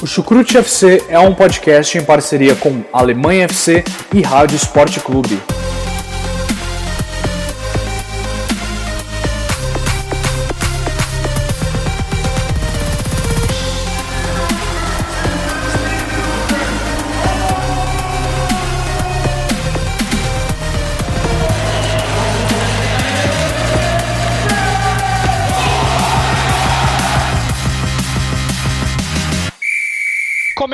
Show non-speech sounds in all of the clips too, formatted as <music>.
O Chucrute FC é um podcast em parceria com Alemanha FC e Rádio Esporte Clube.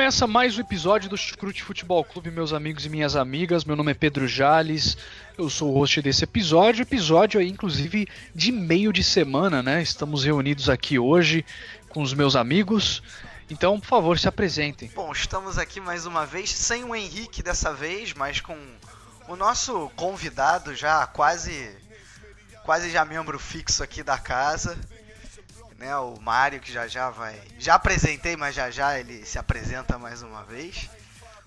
Começa mais um episódio do Chucrute Futebol Clube, meus amigos e minhas amigas. Meu nome é Pedro Jales, eu sou o host desse episódio. Episódio aí, inclusive, de meio de semana, né? Estamos reunidos aqui hoje com os meus amigos. Então, por favor, se apresentem. Bom, estamos aqui mais uma vez, sem o Henrique dessa vez, mas com o nosso convidado já quase quase já membro fixo aqui da casa, né? O Mário que já já vai. Já apresentei, mas já já ele se apresenta mais uma vez.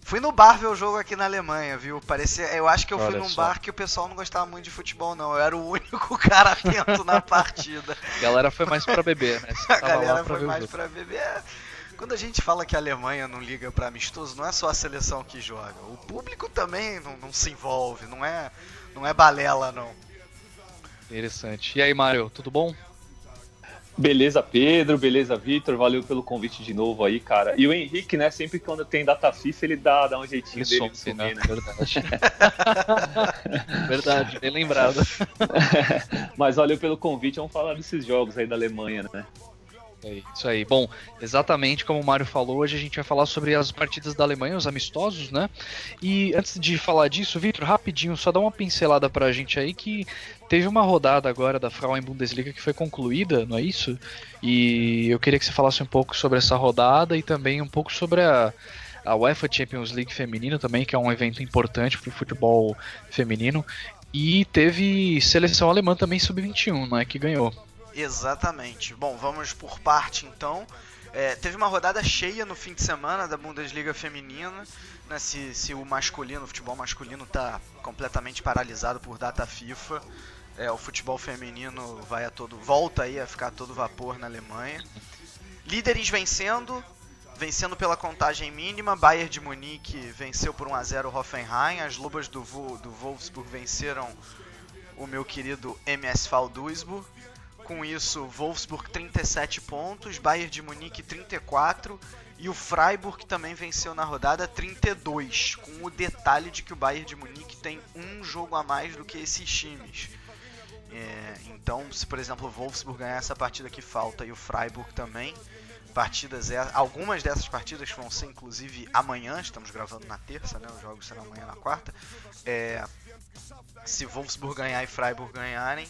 Fui no bar ver o jogo aqui na Alemanha, viu? Parecia, eu acho que eu Olha fui num só. bar que o pessoal não gostava muito de futebol, não. Eu era o único <laughs> cara atento na partida. A galera foi mais pra beber, né? Você A galera foi mais pra beber. É, Quando a gente fala que a Alemanha não liga pra amistoso, não é só a seleção que joga. O público também não, não se envolve, não é, não é balela, não. Interessante. E aí, Mário, tudo bom? Beleza, Pedro, beleza, Vitor, valeu pelo convite de novo aí, cara. E o Henrique, né, sempre quando tem data FIFA, ele dá, dá um jeitinho Ele dele some, né? Verdade. <laughs> Verdade, bem lembrado. <laughs> Mas valeu pelo convite, vamos falar desses jogos aí da Alemanha, né? É Isso aí. Bom, exatamente como o Mário falou, hoje a gente vai falar sobre as partidas da Alemanha, os amistosos, né? E antes de falar disso, Vitor, rapidinho, só dá uma pincelada pra gente aí que teve uma rodada agora da Frauen Bundesliga que foi concluída, não é isso? E eu queria que você falasse um pouco sobre essa rodada e também um pouco sobre a, a UEFA Champions League feminino também, que é um evento importante pro futebol feminino. E teve seleção alemã também sub-21, né, que ganhou. Exatamente. Bom, vamos por parte então. É, teve uma rodada cheia no fim de semana da Bundesliga feminina. Né, se, se o masculino, o futebol masculino está completamente paralisado por data FIFA, é, o futebol feminino vai a todo volta aí a ficar a todo vapor na Alemanha. Líderes vencendo, vencendo pela contagem mínima. Bayern de Munique venceu por 1 a 0 o Hoffenheim. As Lobas do, do Wolfsburg venceram o meu querido MSV Duisburg. Com isso, Wolfsburg 37 pontos, Bayern de Munique 34 e o Freiburg também venceu na rodada 32, com o detalhe de que o Bayern de Munique tem um jogo a mais do que esses times. É, então, se por exemplo o Wolfsburg ganhar essa partida que falta e o Freiburg também, partidas é, algumas dessas partidas vão ser inclusive amanhã, estamos gravando na terça, né? Os jogos serão amanhã na quarta. É, se Wolfsburg ganhar e Freiburg ganharem,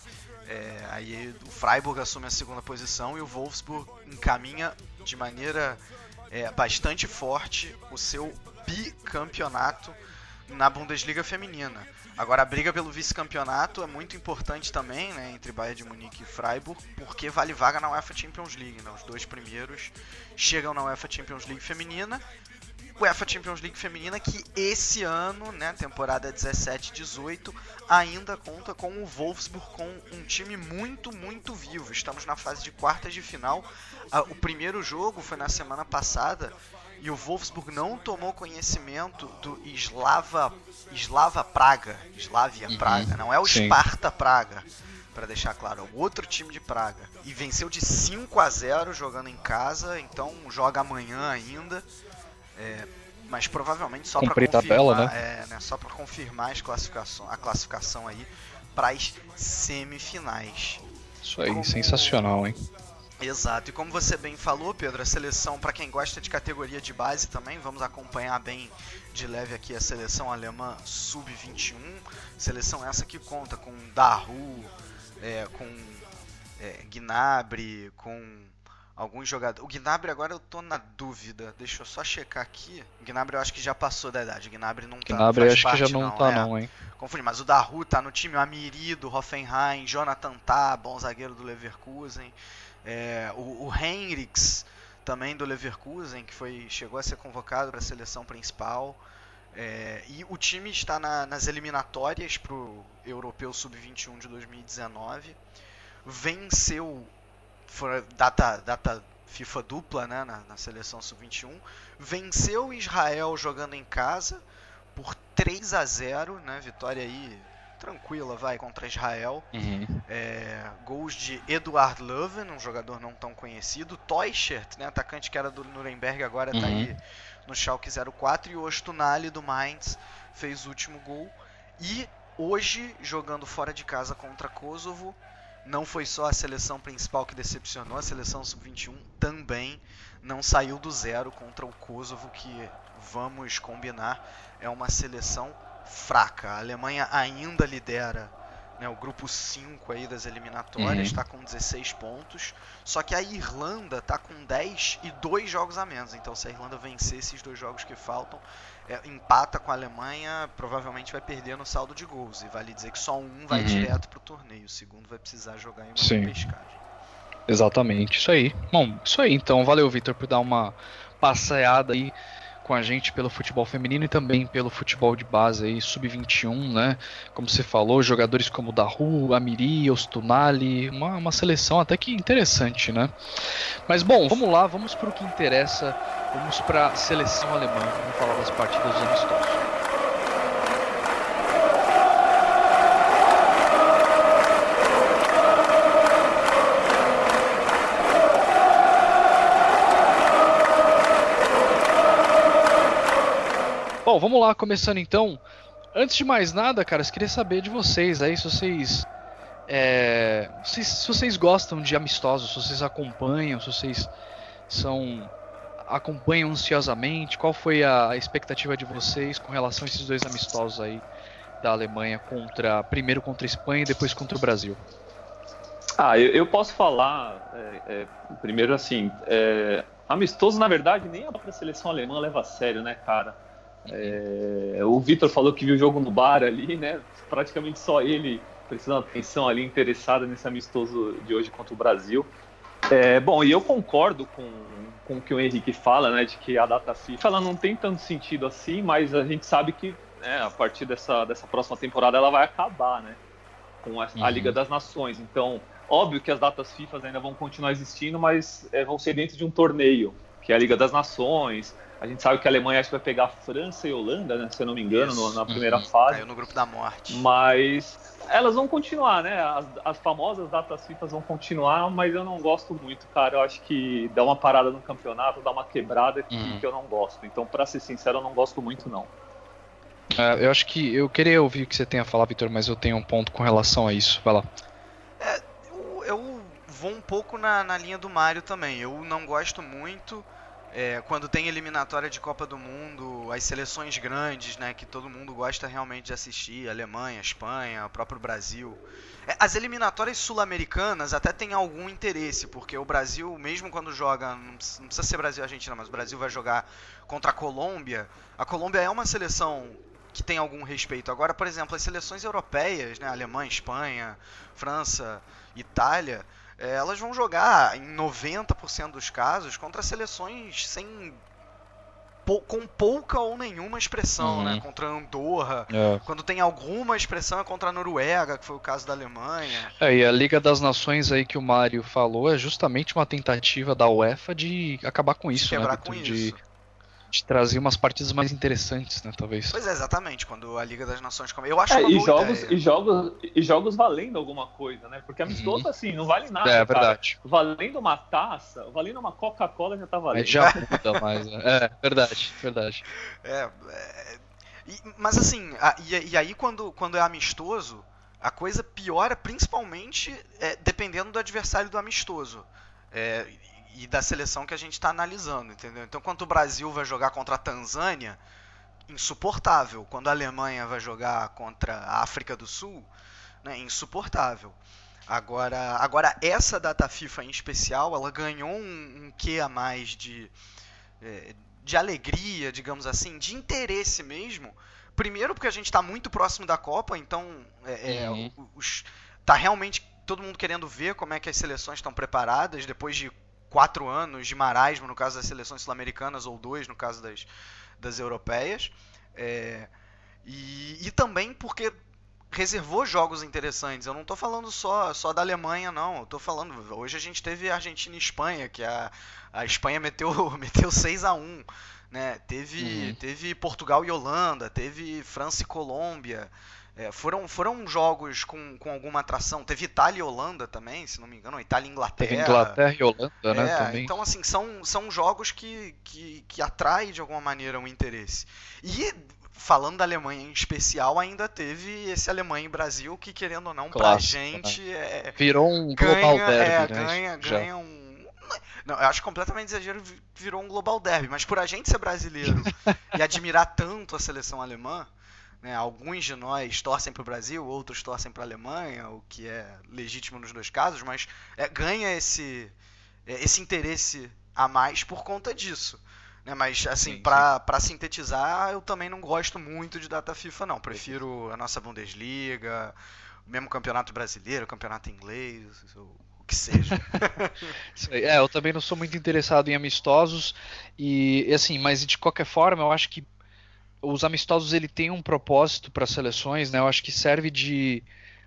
é, aí o Freiburg assume a segunda posição e o Wolfsburg encaminha de maneira é, bastante forte o seu bicampeonato na Bundesliga feminina. Agora a briga pelo vice-campeonato é muito importante também, né, entre Bayern de Munique e Freiburg, porque vale vaga na UEFA Champions League, né? Os dois primeiros chegam na UEFA Champions League feminina. UEFA Champions League feminina que esse ano, né, temporada 17-18, ainda conta com o Wolfsburg com um time muito, muito vivo. Estamos na fase de quartas de final. Ah, O primeiro jogo foi na semana passada e o Wolfsburg não tomou conhecimento do Slava, Slava Praga, Slavia Uhum, Praga, não é o sim. Sparta Praga, para deixar claro, é o outro time de Praga. E venceu de 5 a 0 jogando em casa, então joga amanhã ainda. É, mas provavelmente só para confirmar, tabela, é, né, só para confirmar as classificação, a classificação aí para as semifinais. Isso aí, Como- sensacional, hein? Exato, e como você bem falou, Pedro, a seleção, para quem gosta de categoria de base também, vamos acompanhar bem de leve aqui a seleção alemã sub-21. Seleção essa que conta com Daru, é, com é, Gnabry, com alguns jogadores. O Gnabry agora eu tô na dúvida, deixa eu só checar aqui. O Gnabry eu acho que já passou da idade, o Gnabry não tá Gnabry acho que parte, já não, tá é. não, hein? Confundi, mas o Daru tá no time, o Amiri do Hoffenheim, Jonathan Tah, bom zagueiro do Leverkusen, é, o, o Henriks também do Leverkusen, que foi, chegou a ser convocado para a seleção principal. É, e o time está na- nas eliminatórias para o Europeu Sub-21 de 2019. Venceu, foi data, data FIFA dupla né, na, na seleção sub-21. Venceu Israel jogando em casa por 3 a 0 né? Vitória aí tranquila, vai, contra Israel. Uhum. É, gols de Eduard Löwen, um jogador não tão conhecido. Teuchert, né, atacante que era do Nuremberg, agora está uhum. aí no Schalke 04. E o Ostunali do Mainz fez o último gol. E hoje, jogando fora de casa contra Kosovo, não foi só a seleção principal que decepcionou, a seleção sub-21 também não saiu do zero contra o Kosovo, que vamos combinar, é uma seleção fraca. A Alemanha ainda lidera né, o grupo 5 aí das eliminatórias, está uhum. com 16 pontos. Só que a Irlanda está com 10 e dois jogos a menos. Então, se a Irlanda vencer esses dois jogos que faltam, é, empata com a Alemanha, provavelmente vai perder no saldo de gols. E vale dizer que só um vai uhum. direto para o torneio, o segundo vai precisar jogar em uma Sim. pescagem. Exatamente, isso aí. Bom, isso aí então. Valeu, Vitor, por dar uma passeada aí com a gente pelo futebol feminino e também pelo futebol de base aí, sub-21, né? Como você falou, jogadores como Daru, Amiri, Ostunali, uma, uma seleção até que interessante, né? Mas bom, vamos lá, vamos para o que interessa, vamos para a seleção alemã, vamos falar das partidas amistosos. Bom, vamos lá, começando então. Antes de mais nada, cara, eu queria saber de vocês aí, se vocês, é, se, se, vocês gostam de amistosos, se vocês acompanham, se vocês são acompanham ansiosamente, qual foi a expectativa de vocês com relação a esses dois amistosos aí da Alemanha contra primeiro contra a Espanha e depois contra o Brasil? Ah, eu, eu posso falar é, é, primeiro assim, é, amistoso na verdade nem a própria seleção alemã leva a sério, né, cara? É, o Vitor falou que viu o jogo no bar ali, né? Praticamente só ele prestando atenção ali, interessado nesse amistoso de hoje contra o Brasil. É, bom, e eu concordo com, com o que o Henrique fala, né? De que a data FIFA ela não tem tanto sentido assim, mas a gente sabe que né, a partir dessa, dessa próxima temporada ela vai acabar, né? Com a, uhum. a Liga das Nações. Então, óbvio que as datas FIFA ainda vão continuar existindo, mas é, vão ser dentro de um torneio, que é a Liga das Nações a gente sabe que a Alemanha acho que vai pegar França e Holanda, né, se eu não me engano, no, na primeira uhum. fase. Caiu no grupo da morte. Mas elas vão continuar, né? As, as, famosas datas FIFA vão continuar, mas eu não gosto muito, cara. Eu acho que dá uma parada no campeonato, dá uma quebrada que, uhum. que eu não gosto. Então, para ser sincero, eu não gosto muito, não. É, eu acho que eu queria ouvir o que você tem a falar, Vitor, mas eu tenho um ponto com relação a isso. Vai lá. É, eu, eu vou um pouco na, na linha do Mario também. Eu não gosto muito é, quando tem eliminatória de Copa do Mundo, as seleções grandes, né, que todo mundo gosta realmente de assistir, Alemanha, Espanha, o próprio Brasil. É, as eliminatórias sul-americanas até tem algum interesse, porque o Brasil, mesmo quando joga, não precisa ser Brasil e Argentina, mas o Brasil vai jogar contra a Colômbia. A Colômbia é uma seleção que tem algum respeito. Agora, por exemplo, as seleções europeias, né, Alemanha, Espanha, França, Itália, é, elas vão jogar em 90% dos casos contra seleções sem com pouca ou nenhuma expressão, né? uhum. né? Contra Andorra. É. Quando tem alguma expressão é contra a Noruega, que foi o caso da Alemanha. É, e a Liga das Nações aí que o Mário falou é justamente uma tentativa da UEFA de acabar com isso, quebrar né? Com de, isso de trazer umas partidas mais interessantes, né, talvez. Pois é, exatamente, quando a Liga das Nações come. Eu acho é, uma e jogos, ideia. e jogos E jogos valendo alguma coisa, né? Porque amistoso, uhum. assim, não vale nada. É, verdade. Cara. Valendo uma taça, valendo uma Coca-Cola já tá valendo. É, já muda mais, né? É, verdade, verdade. É, é e, mas assim, a, e, e, aí quando, quando é amistoso, a coisa piora principalmente é, dependendo do adversário do amistoso. É, e da seleção que a gente está analisando, entendeu? Então, quando o Brasil vai jogar contra a Tanzânia, insuportável. Quando a Alemanha vai jogar contra a África do Sul, né, insuportável. Agora, agora essa data FIFA em especial, ela ganhou um, um quê a mais de, é, de alegria, digamos assim, de interesse mesmo. Primeiro porque a gente está muito próximo da Copa, então é, é, uhum. os, tá realmente todo mundo querendo ver como é que as seleções estão preparadas depois de quatro anos de marasmo no caso das seleções sul-americanas ou dois no caso das, das europeias. É, e, e também porque reservou jogos interessantes. Eu não estou falando só, só da Alemanha, não. Eu tô falando. Hoje a gente teve Argentina e Espanha, que a, a Espanha meteu, <laughs> meteu 6 a 1 né? Teve, uhum. teve Portugal e Holanda, teve França e Colômbia. É, foram, foram jogos com, com alguma atração. Teve Itália e Holanda também, se não me engano. Itália e Inglaterra. Teve Inglaterra e Holanda, né? É, também. Então, assim, são, são jogos que, que, que atraem de alguma maneira o um interesse. E falando da Alemanha em especial, ainda teve esse Alemanha e Brasil que, querendo ou não, Clássico, pra gente. Né? É, Virou um global ganha, derby, é, né? Ganha, ganha um. Não, eu acho completamente exagero, virou um global derby, mas por a gente ser brasileiro <laughs> e admirar tanto a seleção alemã, né, alguns de nós torcem para o Brasil, outros torcem para a Alemanha, o que é legítimo nos dois casos, mas é, ganha esse, é, esse interesse a mais por conta disso. Né? Mas, assim, para sintetizar, eu também não gosto muito de data FIFA, não. Prefiro a nossa Bundesliga, o mesmo campeonato brasileiro, o campeonato inglês, o que seja. <laughs> é, eu também não sou muito interessado em amistosos e assim, mas de qualquer forma, eu acho que os amistosos ele tem um propósito para seleções, né? Eu acho que serve de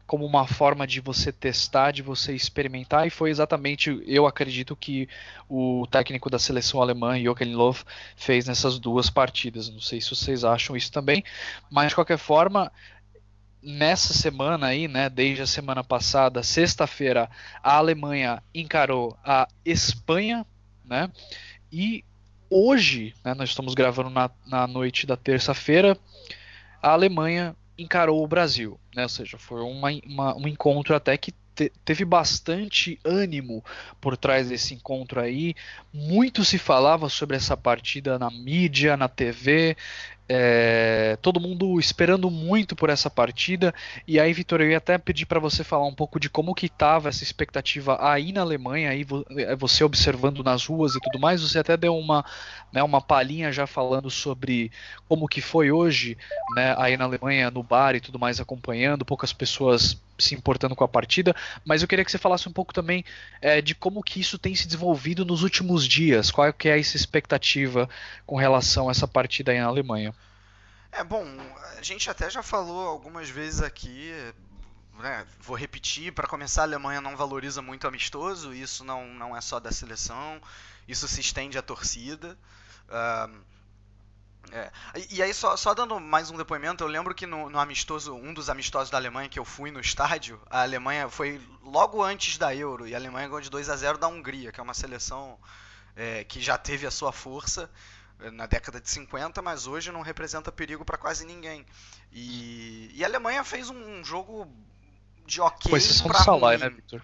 como uma forma de você testar, de você experimentar, e foi exatamente, eu acredito, que o técnico da seleção alemã, Joachim Löw, fez nessas duas partidas. Não sei se vocês acham isso também, mas de qualquer forma, nessa semana aí, né, desde a semana passada, sexta-feira, a Alemanha encarou a Espanha, né, e hoje, né, nós estamos gravando na, na noite da terça-feira, a Alemanha encarou o Brasil, né? Ou seja, foi uma, uma, um encontro até que te, teve bastante ânimo por trás desse encontro aí. Muito se falava sobre essa partida na mídia, na TV. É, todo mundo esperando muito por essa partida. E aí, Vitor, eu ia até pedir para você falar um pouco de como que estava essa expectativa aí na Alemanha, aí é, você observando nas ruas e tudo mais. Você até deu uma, né, uma palhinha já falando sobre como que foi hoje, né, aí na Alemanha, no bar e tudo mais, acompanhando, poucas pessoas se importando com a partida, mas eu queria que você falasse um pouco também é, de como que isso tem se desenvolvido nos últimos dias, qual que é essa expectativa com relação a essa partida aí na Alemanha. É bom, a gente até já falou algumas vezes aqui, né, vou repetir, para começar a Alemanha não valoriza muito amistoso, isso não, não é só da seleção, isso se estende à torcida. Uh, é. E aí, só, só, dando mais um depoimento, eu lembro que no, no, amistoso, um dos amistosos da Alemanha que eu fui no estádio, a Alemanha foi logo antes da Euro, e a Alemanha ganhou de 2 a 0 da Hungria, que é uma seleção é, que já teve a sua força na década de 50, mas hoje não representa perigo para quase ninguém. E, e, a Alemanha fez um jogo de ok. Com exceção do Salah, né, Victor?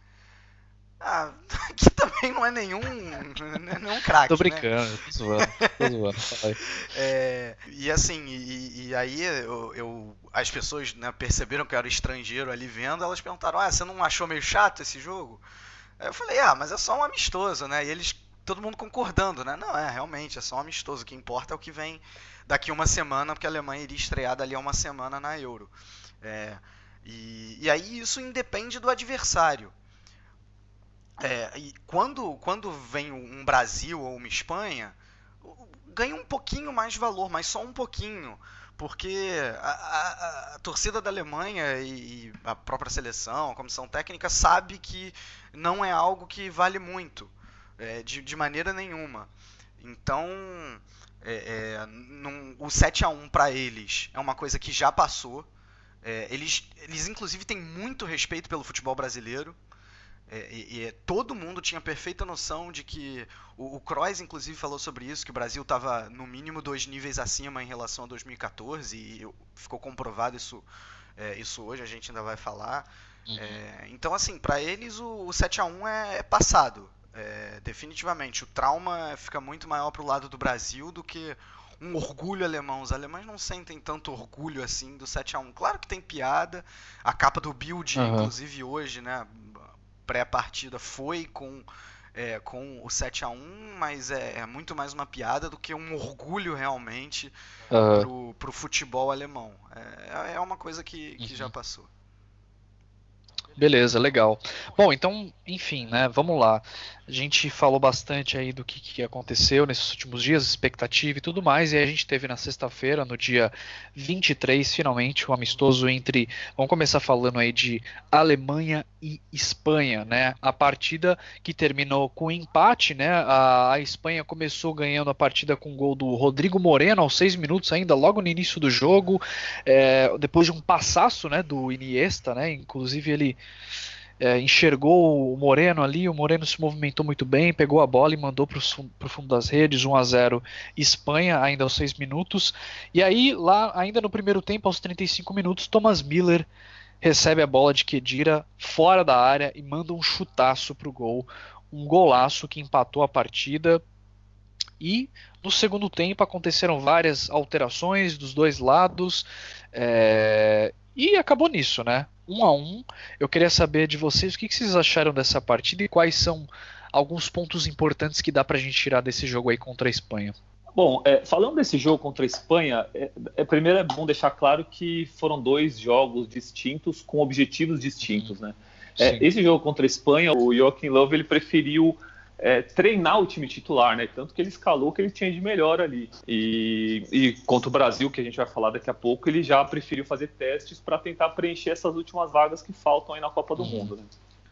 Ah, <laughs> que também não é nenhum, nenhum craque. Tô né? brincando, né? tô zoando, tô <laughs> zoando. é, e assim, e, e aí eu, eu, as pessoas né, perceberam que eu era estrangeiro ali vendo, elas perguntaram: Ah, você não achou meio chato esse jogo? Aí eu falei: Ah, mas é só um amistoso, né? E eles todo mundo concordando, né? Não, é, realmente, é só um amistoso. O que importa é o que vem daqui uma semana, porque a Alemanha iria estrear dali a uma semana na Euro. É, e, e aí isso independe do adversário. É, e quando, quando vem um Brasil ou uma Espanha, ganha um pouquinho mais de valor, mas só um pouquinho. Porque a, a, a torcida da Alemanha e, e a própria seleção, a comissão técnica, sabe que não é algo que vale muito é, de, de maneira nenhuma. Então, é, é, num, o 7 a 1 para eles é uma coisa que já passou. É, eles, eles, inclusive, têm muito respeito pelo futebol brasileiro. É, e, e, todo mundo tinha perfeita noção de que o, o Kroos, inclusive, falou sobre isso, que o Brasil estava no mínimo dois níveis acima em relação a 2014 e ficou comprovado isso, é, isso hoje, a gente ainda vai falar. Uhum. É, então, assim, para eles o, o 7 a 1 é, é passado. É, definitivamente, o trauma fica muito maior para o lado do Brasil do que um orgulho alemão. Os alemães não sentem tanto orgulho assim do 7 a 1 Claro que tem piada. A capa do Bild, uhum. inclusive hoje, né, pré-partida, foi com, é, com o 7 a 1 mas é, é, muito mais uma piada do que um orgulho realmente uhum. pro, pro futebol alemão. É, é uma coisa que, que uhum. já passou. Beleza, legal. Bom, então, enfim, né? Vamos lá. A gente falou bastante aí do que, que aconteceu nesses últimos dias, expectativa e tudo mais, e a gente teve na sexta-feira, no dia 23, finalmente, o um amistoso entre. Vamos começar falando aí de Alemanha e Espanha, né? A partida que terminou com empate, né? A, a Espanha começou ganhando a partida com o gol do Rodrigo Moreno aos seis minutos ainda, logo no início do jogo, é, depois de um passaço, né? Do Iniesta, né? Inclusive ele é, enxergou o Moreno ali, o Moreno se movimentou muito bem, pegou a bola e mandou para o fundo das redes, 1 a 0 Espanha, ainda aos 6 minutos. E aí, lá, ainda no primeiro tempo, aos 35 minutos, Thomas Miller recebe a bola de Kedira fora da área e manda um chutaço para o gol. Um golaço que empatou a partida. E no segundo tempo aconteceram várias alterações dos dois lados. É, e acabou nisso, né? Um a um. Eu queria saber de vocês o que, vocês acharam dessa partida e quais são alguns pontos importantes que dá pra gente tirar desse jogo aí contra a Espanha. Bom, é, falando desse jogo contra a Espanha, é, é, primeiro é bom deixar claro que foram dois jogos distintos com objetivos distintos, né? É, esse jogo contra a Espanha, o Joaquim Love ele preferiu é, treinar o time titular, né? Tanto que ele escalou o que ele tinha de melhor ali. E, e contra o Brasil, que a gente vai falar daqui a pouco, ele já preferiu fazer testes para tentar preencher essas últimas vagas que faltam aí na Copa do uhum. Mundo, né?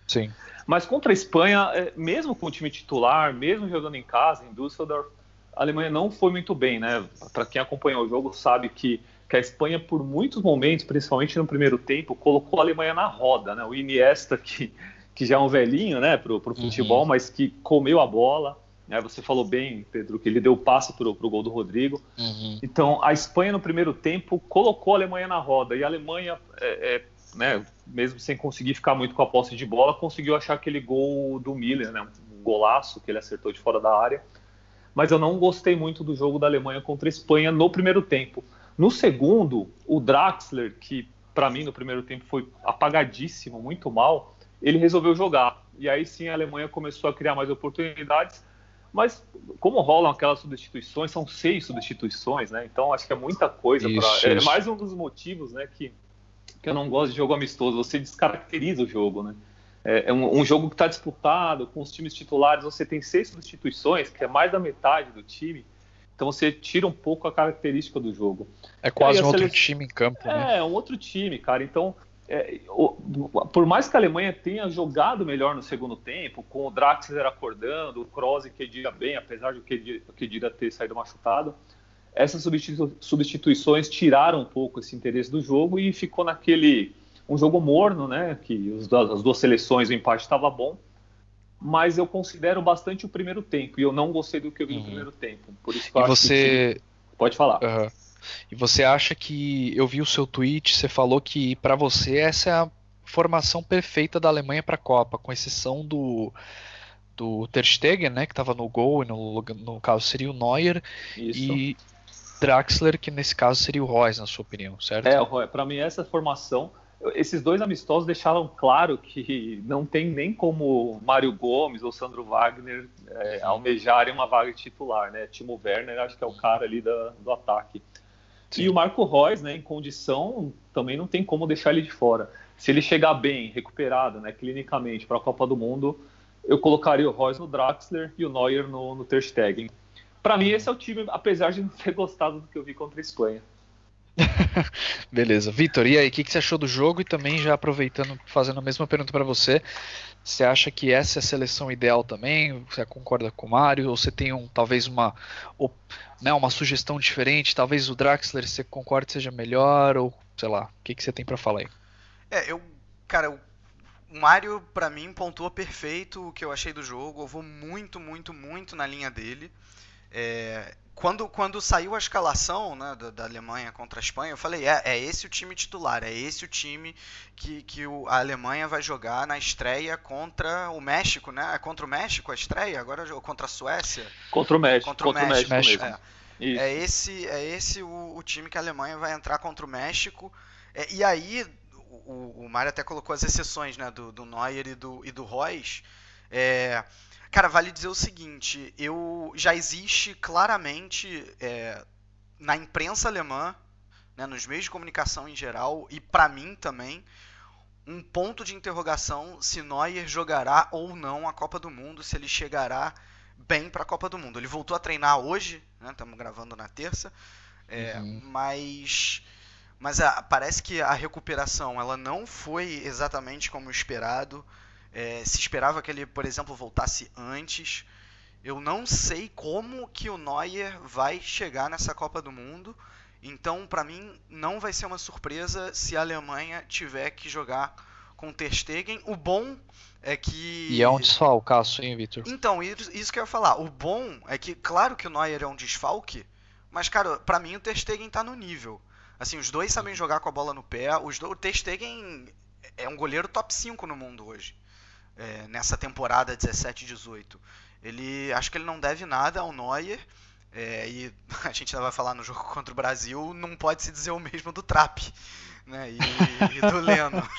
Sim. Mas contra a Espanha, é, mesmo com o time titular, mesmo jogando em casa, em Düsseldorf, a Alemanha não foi muito bem, né? Para quem acompanhou o jogo sabe que, que a Espanha, por muitos momentos, principalmente no primeiro tempo, colocou a Alemanha na roda, né? O Iniesta, que que já é um velhinho, né, pro, pro futebol, uhum. mas que comeu a bola. Né, você falou bem, Pedro, que ele deu passe pro, pro gol do Rodrigo. Uhum. Então, a Espanha no primeiro tempo colocou a Alemanha na roda e a Alemanha, é, é, né, mesmo sem conseguir ficar muito com a posse de bola, conseguiu achar aquele gol do Miller, né, um golaço que ele acertou de fora da área. Mas eu não gostei muito do jogo da Alemanha contra a Espanha no primeiro tempo. No segundo, o Draxler, que para mim no primeiro tempo foi apagadíssimo, muito mal, ele resolveu jogar. E aí sim a Alemanha começou a criar mais oportunidades. Mas como rolam aquelas substituições, são seis substituições, né? Então acho que é muita coisa. Pra... É mais um dos motivos, né, que, que eu não gosto de jogo amistoso. Você descaracteriza o jogo, né? É, é um, um jogo que está disputado com os times titulares. Você tem seis substituições, que é mais da metade do time. Então você tira um pouco a característica do jogo. É quase um outro time em campo, é, né? É, um outro time, cara. Então é, o, por mais que a Alemanha tenha jogado melhor no segundo tempo, com o Draxler acordando, o Kroos e Kedira bem, apesar de o Kedira ter saído machucado, essas substitu substituições tiraram um pouco esse interesse do jogo e ficou naquele um jogo morno, né? Que os, as duas seleções o empate estava bom, mas eu considero bastante o primeiro tempo e eu não gostei do que eu vi uhum. no primeiro tempo. Por isso que eu e acho você que... pode falar. Uhum. E você acha que eu vi o seu tweet, você falou que para você essa é a formação perfeita da Alemanha para a Copa, com exceção do do Ter Stegen, né, que estava no gol, e no, no caso seria o Neuer, Isso. e Draxler, que nesse caso seria o Royce, na sua opinião, certo? É, para mim essa formação, esses dois amistosos deixaram claro que não tem nem como Mário Gomes ou Sandro Wagner é, almejarem uma vaga titular, né? Timo Werner acho que é o cara ali da, do ataque. Sim. E o Marco Reus, né, em condição, também não tem como deixar ele de fora. Se ele chegar bem, recuperado, né, clinicamente, para a Copa do Mundo, eu colocaria o Reus no Draxler e o Neuer no, no Ter Stegen. Para mim, esse é o time, apesar de não ter <laughs> gostado do que eu vi contra a Espanha. <laughs> Beleza. Vitor, e aí, o que, que, você achou do jogo? E também, já aproveitando, fazendo a mesma pergunta para você, você acha que essa é a seleção ideal também? Você concorda com o Mário? Ou você tem um, talvez uma, né, uma sugestão diferente? Talvez o Draxler, você concorda seja melhor? Ou sei lá, o que, que você tem para falar aí? É, eu, cara, o Mário, para mim, pontua perfeito o que eu achei do jogo. Eu vou muito, muito, muito na linha dele. É, quando, quando saiu a escalação né, da, da, Alemanha contra a Espanha, eu falei, é, é esse o time titular, é esse o time que, que o, a Alemanha vai jogar na estreia contra o México, né? É contra o México a estreia? Agora contra a Suécia? Contra o México. Contra o contra México, o México, México. É. é. esse, é esse o, o, time que a Alemanha vai entrar contra o México. É, e aí, o, o Mário até colocou as exceções né, do, do Neuer e do, e do Reus. É, Cara, vale dizer o seguinte: eu já existe claramente é, na imprensa alemã, né, nos meios de comunicação em geral, e para mim também, um ponto de interrogação se Neuer jogará ou não a Copa do Mundo, se ele chegará bem para a Copa do Mundo. Ele voltou a treinar hoje, estamos né, gravando na terça, é, uhum. mas mas a, parece que a recuperação ela não foi exatamente como esperado. É, se esperava que ele, por exemplo, voltasse antes. Eu não sei como que o Neuer vai chegar nessa Copa do Mundo. Então, para mim, não vai ser uma surpresa se a Alemanha tiver que jogar com Ter Stegen. O bom é que. E é um desfalcaço, hein, Vitor? Então, isso que eu ia falar. O bom é que, claro que o Neuer é um desfalque, mas, cara, para mim o Ter Stegen tá no nível. Assim, os dois sabem jogar com a bola no pé. Os do... O Ter Stegen é um goleiro top 5 no mundo hoje. É, nessa temporada 17-18. Ele acho que ele não deve nada ao Neuer. É, e <laughs> a gente ainda vai falar no jogo contra o Brasil, não pode se dizer o mesmo do Trap né, e, e do Leno. <laughs>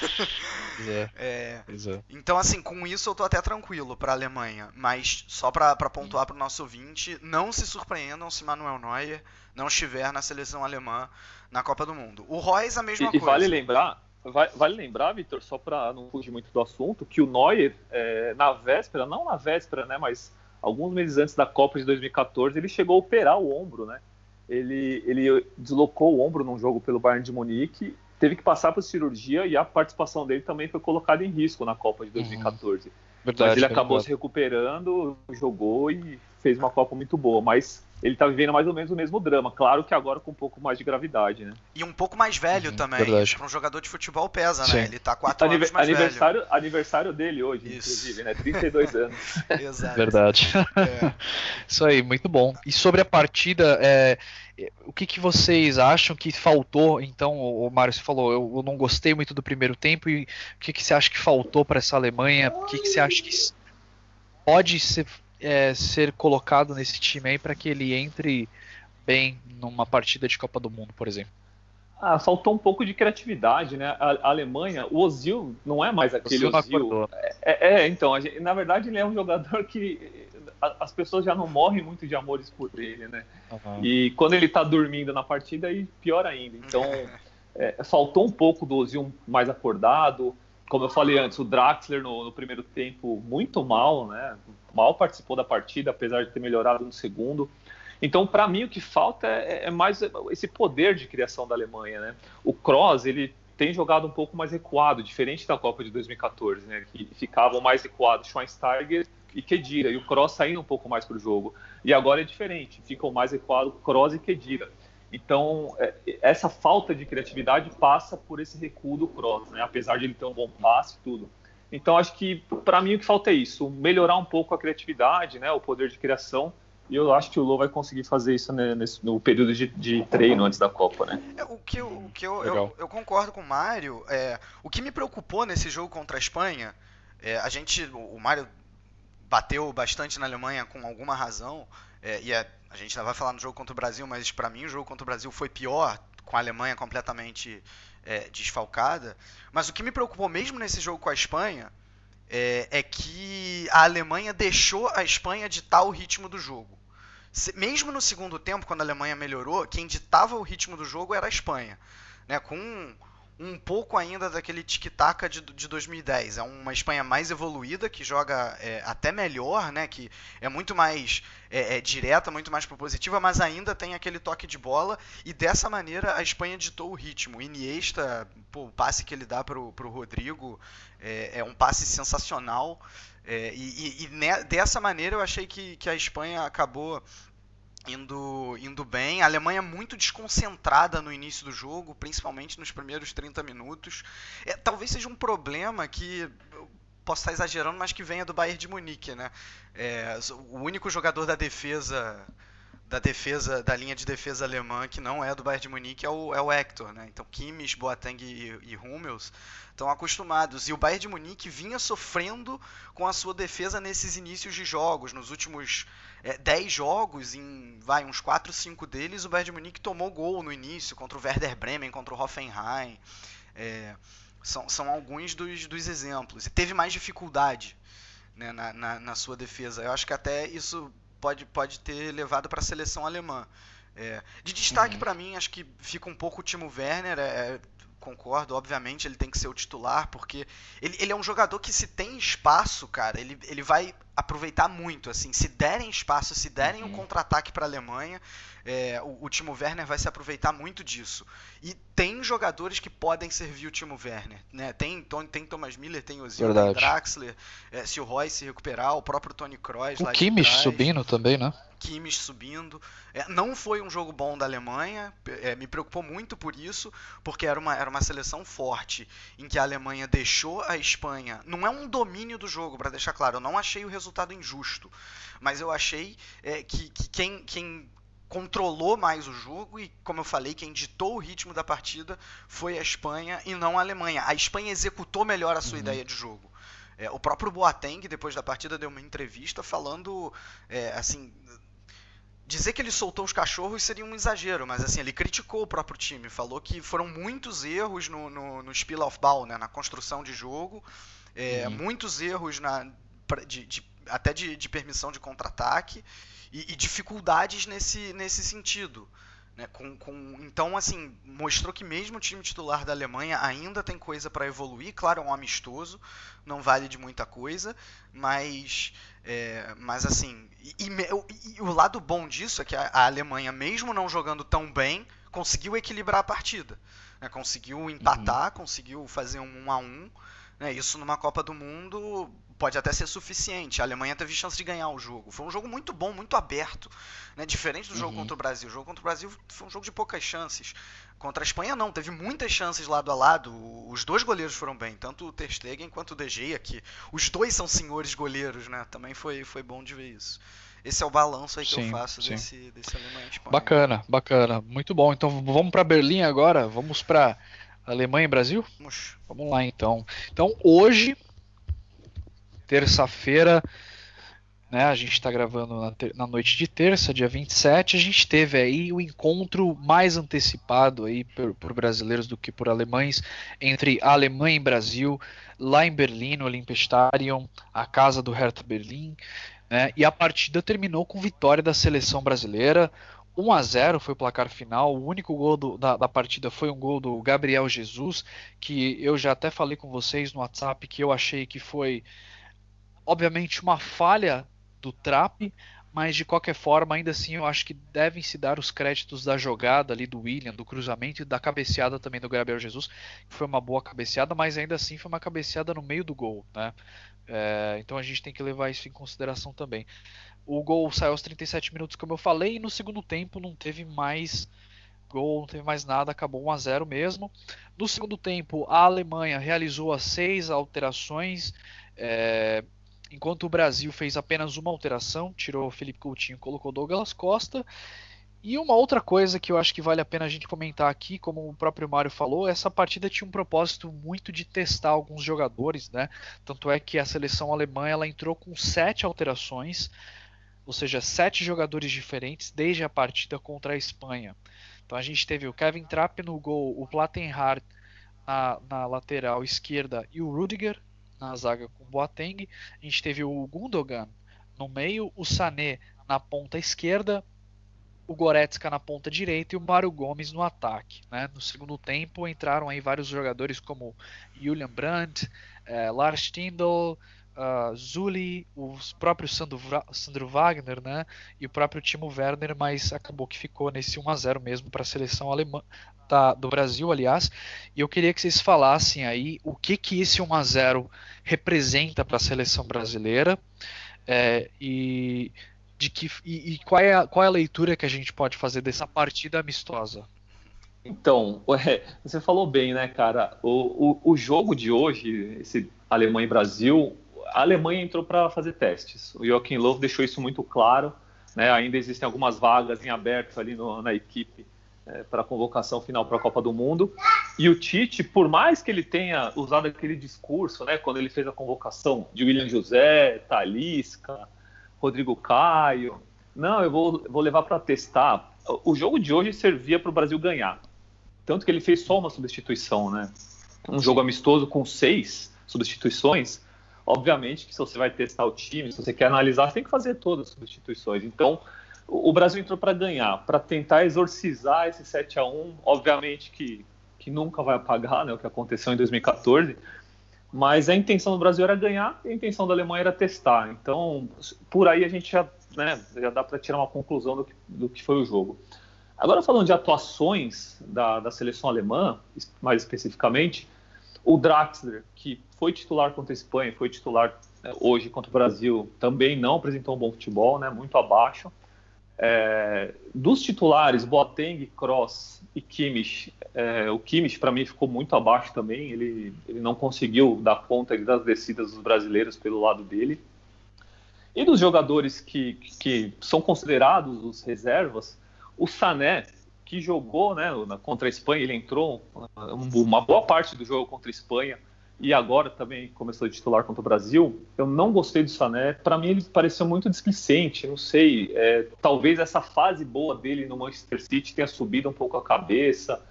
É, é, é. Então, assim, com isso eu tô até tranquilo para a Alemanha, mas só para pontuar para o nosso ouvinte, não se surpreendam se Manuel Neuer não estiver na seleção alemã na Copa do Mundo. O Royce a mesma e, coisa. E vale lembrar, vale lembrar, Vitor, só para não fugir muito do assunto, que o Neuer, é, na véspera, não na véspera, né, mas alguns meses antes da Copa de 2014, ele chegou a operar o ombro, né? Ele, ele deslocou o ombro num jogo pelo Bayern de Munique, teve que passar por cirurgia e a participação dele também foi colocada em risco na Copa de 2014. Uhum. Verdade, Mas ele acabou verdade. se recuperando, jogou e fez uma Copa muito boa. Mas ele está vivendo mais ou menos o mesmo drama. Claro que agora com um pouco mais de gravidade, né? E um pouco mais velho uhum, também. Para um jogador de futebol pesa, né? Sim. né? Ele está quatro Anive anos mais aniversário, velho. Aniversário dele hoje, Isso. inclusive, né? 32 <laughs> anos. Exato. Verdade. É. Isso aí, muito bom. E sobre a partida, é, o que, que vocês acham que faltou? Então, o Mário falou, eu, eu, não gostei muito do primeiro tempo. E o que, que você acha que faltou para essa Alemanha? O que, que você acha que pode ser é, ser colocado nesse time aí para que ele entre bem numa partida de Copa do Mundo, por exemplo? Ah, faltou um pouco de criatividade, né? A, a Alemanha, o Ozil não é mais aquele Ozil. Ozil. É, é, é, então, gente, na verdade ele é um jogador que a, as pessoas já não morrem muito de amores por ele, né? Uhum. E quando ele tá dormindo na partida, aí pior ainda. Então, <laughs> é, faltou um pouco do Ozil mais acordado. Como eu falei antes, o Draxler no, no primeiro tempo muito mal, né? mal participou da partida, apesar de ter melhorado no segundo. Então, para mim, o que falta é, é, mais esse poder de criação da Alemanha. Né? O Kroos, ele tem jogado um pouco mais recuado, diferente da Copa de 2014, né? que ficavam mais recuados Schweinsteiger e Kedira, e o Kroos saindo um pouco mais para o jogo. E agora é diferente, ficam mais recuados Kroos e Kedira. Então, é, essa falta de criatividade passa por esse recuo do Kroos, né? apesar de ele ter um bom passe e tudo. Então acho que para mim o que falta é isso, melhorar um pouco a criatividade, né, o poder de criação. E eu acho que o Lô vai conseguir fazer isso né, nesse, no período de, de, treino antes da Copa, né? É, o que, eu, o que eu, eu, eu, concordo com o Mário. É, o que me preocupou nesse jogo contra a Espanha, é, a gente, o Mário bateu bastante na Alemanha com alguma razão. É, e é, a gente vai falar no jogo contra o Brasil, mas para mim o jogo contra o Brasil foi pior, com a Alemanha completamente é, desfalcada. Mas o que me preocupou mesmo nesse jogo com a Espanha é, é que a Alemanha deixou a Espanha ditar o ritmo do jogo. Se, mesmo no segundo tempo, quando a Alemanha melhorou, quem ditava o ritmo do jogo era a Espanha. Né, com um pouco ainda daquele tic-tac de, de 2010. É uma Espanha mais evoluída, que joga é, até melhor, né? que é muito mais é, é, direta, muito mais propositiva, mas ainda tem aquele toque de bola. E dessa maneira a Espanha ditou o ritmo. Iniesta, pô, o passe que ele dá para o Rodrigo é, é, um passe sensacional. É, e, e, e ne, dessa maneira eu achei que, que a Espanha acabou indo, indo bem. A Alemanha muito desconcentrada no início do jogo, principalmente nos primeiros 30 minutos. É, talvez seja um problema que posso estar exagerando, mas que venha do Bayern de Munique, né? É, o único jogador da defesa da defesa da linha de defesa alemã que não é do Bayern de Munique é o, é o Hector, né? Então Kimmich, Boateng e, e Hummels estão acostumados e o Bayern de Munique vinha sofrendo com a sua defesa nesses inícios de jogos, nos últimos é, 10 jogos, em vai uns 4, 5 deles o Bayern de Munique tomou gol no início contra o Werder Bremen, contra o Hoffenheim. É, são, são alguns dos, dos exemplos. E teve mais dificuldade né, na, na, na sua defesa. Eu acho que até isso pode, pode ter levado para a seleção alemã. É, de destaque uhum. para mim, acho que fica um pouco o Timo Werner. É, concordo. Obviamente ele tem que ser o titular, porque ele, ele é um jogador que se tem espaço, cara, ele, ele vai aproveitar muito. Assim, se derem espaço, se derem uhum. um contra-ataque para a Alemanha, é, o, o, Timo Werner vai se aproveitar muito disso. E tem jogadores que podem servir o Timo Werner. Né? Tem, tem Thomas Miller, tem Ozil, tem Draxler, é, se o Roy se recuperar, o próprio Tony Kroos. O Kimmich subindo também, né? Kimmich subindo. É, não foi um jogo bom da Alemanha, é, me preocupou muito por isso, porque era uma, era uma seleção forte, em que a Alemanha deixou a Espanha. Não é um domínio do jogo, para deixar claro, eu não achei o resultado injusto, mas eu achei é, que, que quem, quem controlou mais o jogo e, como eu falei, quem ditou o ritmo da partida foi a Espanha e não a Alemanha. A Espanha executou melhor a sua uhum. ideia de jogo. É, o próprio Boateng, depois da partida, deu uma entrevista falando, é, assim, dizer que ele soltou os cachorros seria um exagero, mas assim, ele criticou o próprio time, falou que foram muitos erros no, no, no spiel of ball, né, na construção de jogo, é, uhum. muitos erros na, de, de, até de, de permissão de contra-ataque, e, e dificuldades nesse, nesse sentido. Né, com, com, então, assim, mostrou que mesmo o time titular da Alemanha ainda tem coisa para evoluir. Claro, é um amistoso, não vale de muita coisa, mas, é, mas assim, e, e, e, o lado bom disso é que a, a, Alemanha, mesmo não jogando tão bem, conseguiu equilibrar a partida. Né, conseguiu empatar, uhum. conseguiu fazer um 1 a 1 né, Isso numa Copa do Mundo pode até ser suficiente. A Alemanha teve chance de ganhar o jogo. Foi um jogo muito bom, muito aberto. Né? Diferente do jogo uhum. contra o Brasil. O jogo contra o Brasil foi um jogo de poucas chances. Contra a Espanha não, teve muitas chances lado a lado. Os dois goleiros foram bem, tanto o Ter Stegen quanto o De Gea, que os dois são senhores goleiros, né? Também foi, foi bom de ver isso. Esse é o balanço aí que sim, eu faço desse, desse Alemanha Espanha. Bacana, bacana. Muito bom. Então vamos para Berlim agora. Vamos para Alemanha e Brasil? Vamos. Vamos lá então. Então hoje terça-feira, né, a gente está gravando na, na, noite de terça, dia 27, a gente teve aí o encontro mais antecipado aí por, por, brasileiros do que por alemães entre Alemanha e Brasil, lá em Berlim, no Olympiastadion, a casa do Hertha Berlim, né, e a partida terminou com vitória da seleção brasileira, 1 a 0 foi o placar final. O único gol do, da, da, partida foi um gol do Gabriel Jesus, que eu já até falei com vocês no WhatsApp que eu achei que foi obviamente uma falha do Trap, mas de qualquer forma, ainda assim, eu acho que devem se dar os créditos da jogada ali do William, do cruzamento e da cabeceada também do Gabriel Jesus, que foi uma boa cabeceada, mas ainda assim foi uma cabeceada no meio do gol, né? É, então a gente tem que levar isso em consideração também. O gol saiu aos 37 minutos, como eu falei, e no segundo tempo não teve mais gol, não teve mais nada, acabou 1 a 0 mesmo. No segundo tempo, a Alemanha realizou as seis alterações. É, enquanto o Brasil fez apenas uma alteração, tirou Felipe Coutinho, colocou Douglas Costa. E uma outra coisa que eu acho que vale a pena a gente comentar aqui, como o próprio Mário falou, essa partida tinha um propósito muito de testar alguns jogadores, né? Tanto é que a seleção alemã ela entrou com sete alterações, ou seja, sete jogadores diferentes desde a partida contra a Espanha. Então a gente teve o Kevin Trapp no gol, o Plattenhardt na, na lateral esquerda e o Rudiger na zaga com o Boateng. A gente teve o Gundogan no meio, o Sané na ponta esquerda, o Goretzka na ponta direita e o Mário Gomes no ataque. Né? No segundo tempo entraram aí vários jogadores como Julian Brandt, eh, Lars Tindall, uh, Zuli, o próprio Sandro, Sandro, Wagner né? e o próprio Timo Werner, mas acabou que ficou nesse 1 a 0 mesmo para a seleção alemã, do Brasil, aliás, e eu queria que vocês falassem aí o que que esse 1 a 0 representa para a seleção brasileira é, e de que e, e, qual, é a, qual é a leitura que a gente pode fazer dessa partida amistosa? Então, <laughs> você falou bem, né, cara? O, o, o jogo de hoje, esse Alemanha e Brasil, a Alemanha entrou para fazer testes. O Joachim Löw deixou isso muito claro. Né? Ainda existem algumas vagas em aberto ali no, na equipe é, para a convocação final para a Copa do Mundo. E o Tite, por mais que ele tenha usado aquele discurso, né, quando ele fez a convocação de William José, Talisca, Rodrigo Caio, não, eu vou, vou levar para testar. O jogo de hoje servia para o Brasil ganhar. Tanto que ele fez só uma substituição, né? Um jogo amistoso com seis substituições. Obviamente que se você vai testar o time, se você quer analisar, você tem que fazer todas as substituições. Então, o Brasil entrou para ganhar, para tentar exorcizar esse 7 a 1 Obviamente que, que nunca vai apagar né, o que aconteceu em 2014, mas a intenção do Brasil era ganhar e a intenção da Alemanha era testar. Então, por aí a gente já, né, já dá para tirar uma conclusão do que, do que foi o jogo. Agora, falando de atuações da, da seleção alemã, mais especificamente, o Draxler, que foi titular contra a Espanha, foi titular né, hoje contra o Brasil, também não apresentou um bom futebol, né, muito abaixo. É, dos titulares, Boateng, Kroos e Kimmich, é, o Kimmich para mim ficou muito abaixo também, ele, ele não conseguiu dar conta das descidas dos brasileiros pelo lado dele. E dos jogadores que, que são considerados os reservas, o Sané, que jogou né, contra a Espanha, ele entrou uma boa parte do jogo contra a Espanha, e agora também começou a titular contra o Brasil, eu não gostei do Sané. Para mim, ele pareceu muito displicente. Não sei, é, talvez essa fase boa dele no Manchester City tenha subido um pouco a cabeça,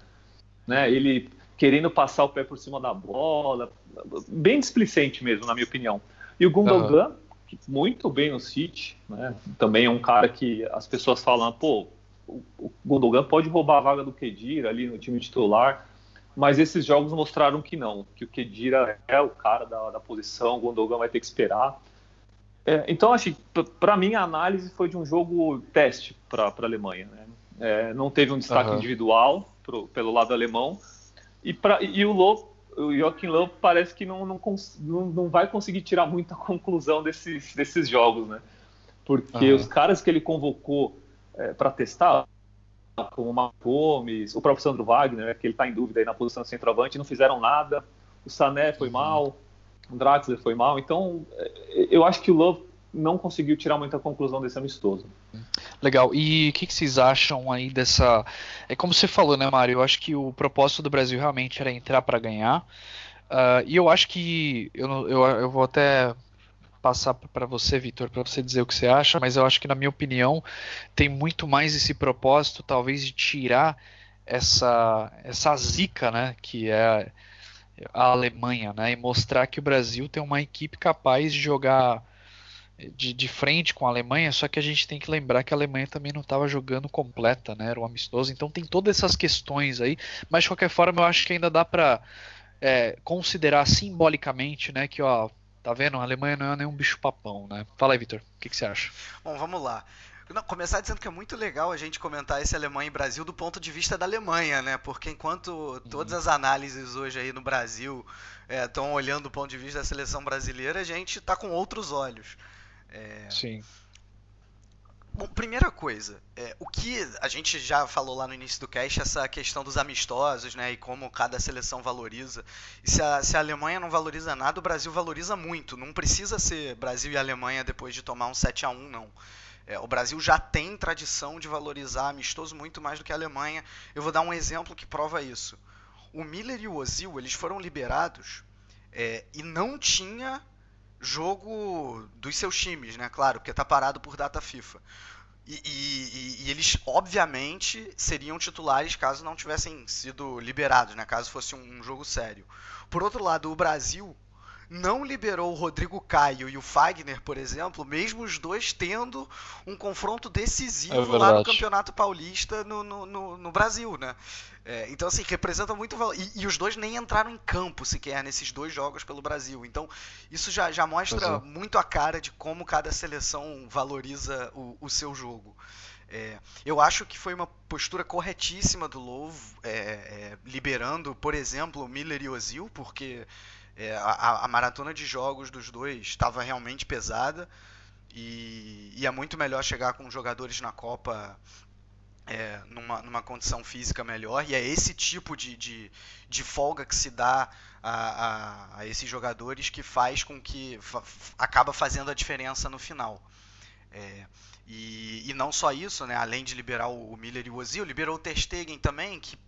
né? Ele querendo passar o pé por cima da bola, bem displicente mesmo, na minha opinião. E o Gundogan, uhum. muito bem no City, né? Também é um cara que as pessoas falam, pô, o Gundogan pode roubar a vaga do Kedira ali no time titular mas esses jogos mostraram que não, que o Kedira é o cara da, da posição, o Gondogan vai ter que esperar. É, então, acho para mim, a análise foi de um jogo teste para a Alemanha. Né? É, não teve um destaque uhum. individual pro, pelo lado alemão, e, pra, e o Low, o Joachim Löw parece que não, não, não, não, vai conseguir tirar muita <laughs> conclusão desses, desses jogos, né? Porque uhum. os caras que ele convocou é, para testar, como o Marco Gomes, o próprio Sandro Wagner, né, que ele está em dúvida aí na posição de centroavante, não fizeram nada. O Sané foi mal, o Draxler foi mal. Então, é, eu acho que o Love não conseguiu tirar muita conclusão desse amistoso. Legal. E o que, que, vocês acham aí dessa. É como você falou, né, Mário? Eu acho que o propósito do Brasil realmente era entrar para ganhar. Uh, e eu acho que. Eu, eu, eu vou até passar para você, Vitor, para você dizer o que você acha, mas eu acho que, na minha opinião, tem muito mais esse propósito, talvez, de tirar essa, essa zica, né, que é a Alemanha, né, e mostrar que o Brasil tem uma equipe capaz de jogar de, de frente com a Alemanha, só que a gente tem que lembrar que a Alemanha também não estava jogando completa, né, era um amistoso, então tem todas essas questões aí, mas de qualquer forma eu acho que ainda dá para é, considerar simbolicamente, né, que ó, Tá vendo? A Alemanha não é nenhum bicho papão, né? Fala aí, Vitor, o que, que, você acha? Bom, vamos lá. Não, começar dizendo que é muito legal a gente comentar esse Alemanha e Brasil do ponto de vista da Alemanha, né? Porque enquanto todas uhum. as análises hoje aí no Brasil estão é, olhando do ponto de vista da seleção brasileira, a gente está com outros olhos. É... Sim. Bom, primeira coisa, é, o que a gente já falou lá no início do cast, essa questão dos amistosos, né, e como cada seleção valoriza. E se a, se a Alemanha não valoriza nada, o Brasil valoriza muito. Não precisa ser Brasil e Alemanha depois de tomar um 7 a 1 não. É, o Brasil já tem tradição de valorizar amistoso muito mais do que a Alemanha. Eu vou dar um exemplo que prova isso. O Miller e o Ozil, eles foram liberados é, e não tinha jogo dos seus times, né? Claro, porque tá parado por data FIFA. E, e, e, eles, obviamente, seriam titulares caso não tivessem sido liberados, né? Caso fosse um, um jogo sério. Por outro lado, o Brasil não liberou o Rodrigo Caio e o Fagner, por exemplo, mesmo os dois tendo um confronto decisivo é lá no Campeonato Paulista no, no, no, no Brasil, né? É, então, assim, representa muito valor. E, e, os dois nem entraram em campo sequer nesses dois jogos pelo Brasil. Então, isso já, já mostra muito a cara de como cada seleção valoriza o, o seu jogo. É, eu acho que foi uma postura corretíssima do Louvre, é, é, liberando, por exemplo, o Miller e o Ozil, porque é, a, a, maratona de jogos dos dois estava realmente pesada e, e, é muito melhor chegar com jogadores na Copa é, numa, numa condição física melhor e é esse tipo de, de, de folga que se dá a, a, a, esses jogadores que faz com que fa, acaba fazendo a diferença no final. É, e, e, não só isso, né? além de liberar o, o Miller e o Ozil, liberou o Ter Stegen também, que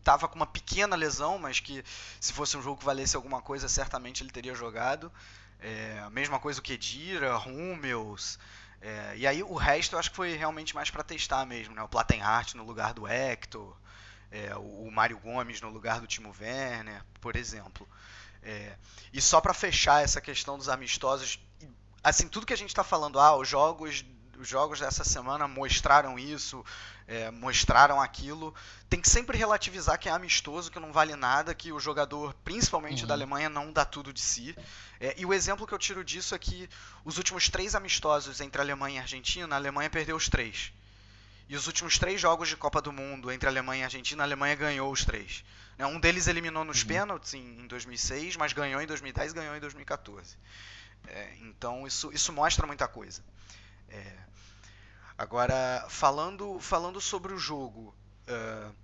estava com uma pequena lesão, mas que se fosse um jogo que valesse alguma coisa, certamente ele teria jogado. É, a mesma coisa o Kedira, Hummels. É, e aí o resto eu acho que foi realmente mais para testar mesmo, né? O Plattenhardt no lugar do Hector, é, o Mário Gomes no lugar do Timo Werner, por exemplo. É, e só para fechar essa questão dos amistosos, assim, tudo que a gente está falando, ah, os jogos os jogos dessa semana mostraram isso, é, mostraram aquilo. Tem que sempre relativizar que é amistoso, que não vale nada, que o jogador, principalmente uhum. da Alemanha, não dá tudo de si. É, e o exemplo que eu tiro disso é que os últimos três amistosos entre Alemanha e Argentina, a Alemanha perdeu os três. E os últimos três jogos de Copa do Mundo entre Alemanha e Argentina, a Alemanha ganhou os três. Né, um deles eliminou nos uhum. pênaltis em 2006, mas ganhou em 2010 e ganhou em 2014. É, então isso, isso mostra muita coisa. É, agora, falando, falando sobre o jogo, uh,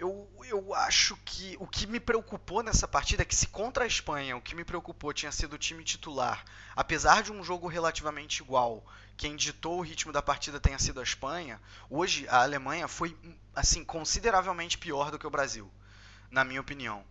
eu, eu acho que o que me preocupou nessa partida é que se contra a Espanha o que me preocupou tinha sido o time titular, apesar de um jogo relativamente igual, quem ditou o ritmo da partida tenha sido a Espanha, hoje a Alemanha foi assim consideravelmente pior do que o Brasil, na minha opinião.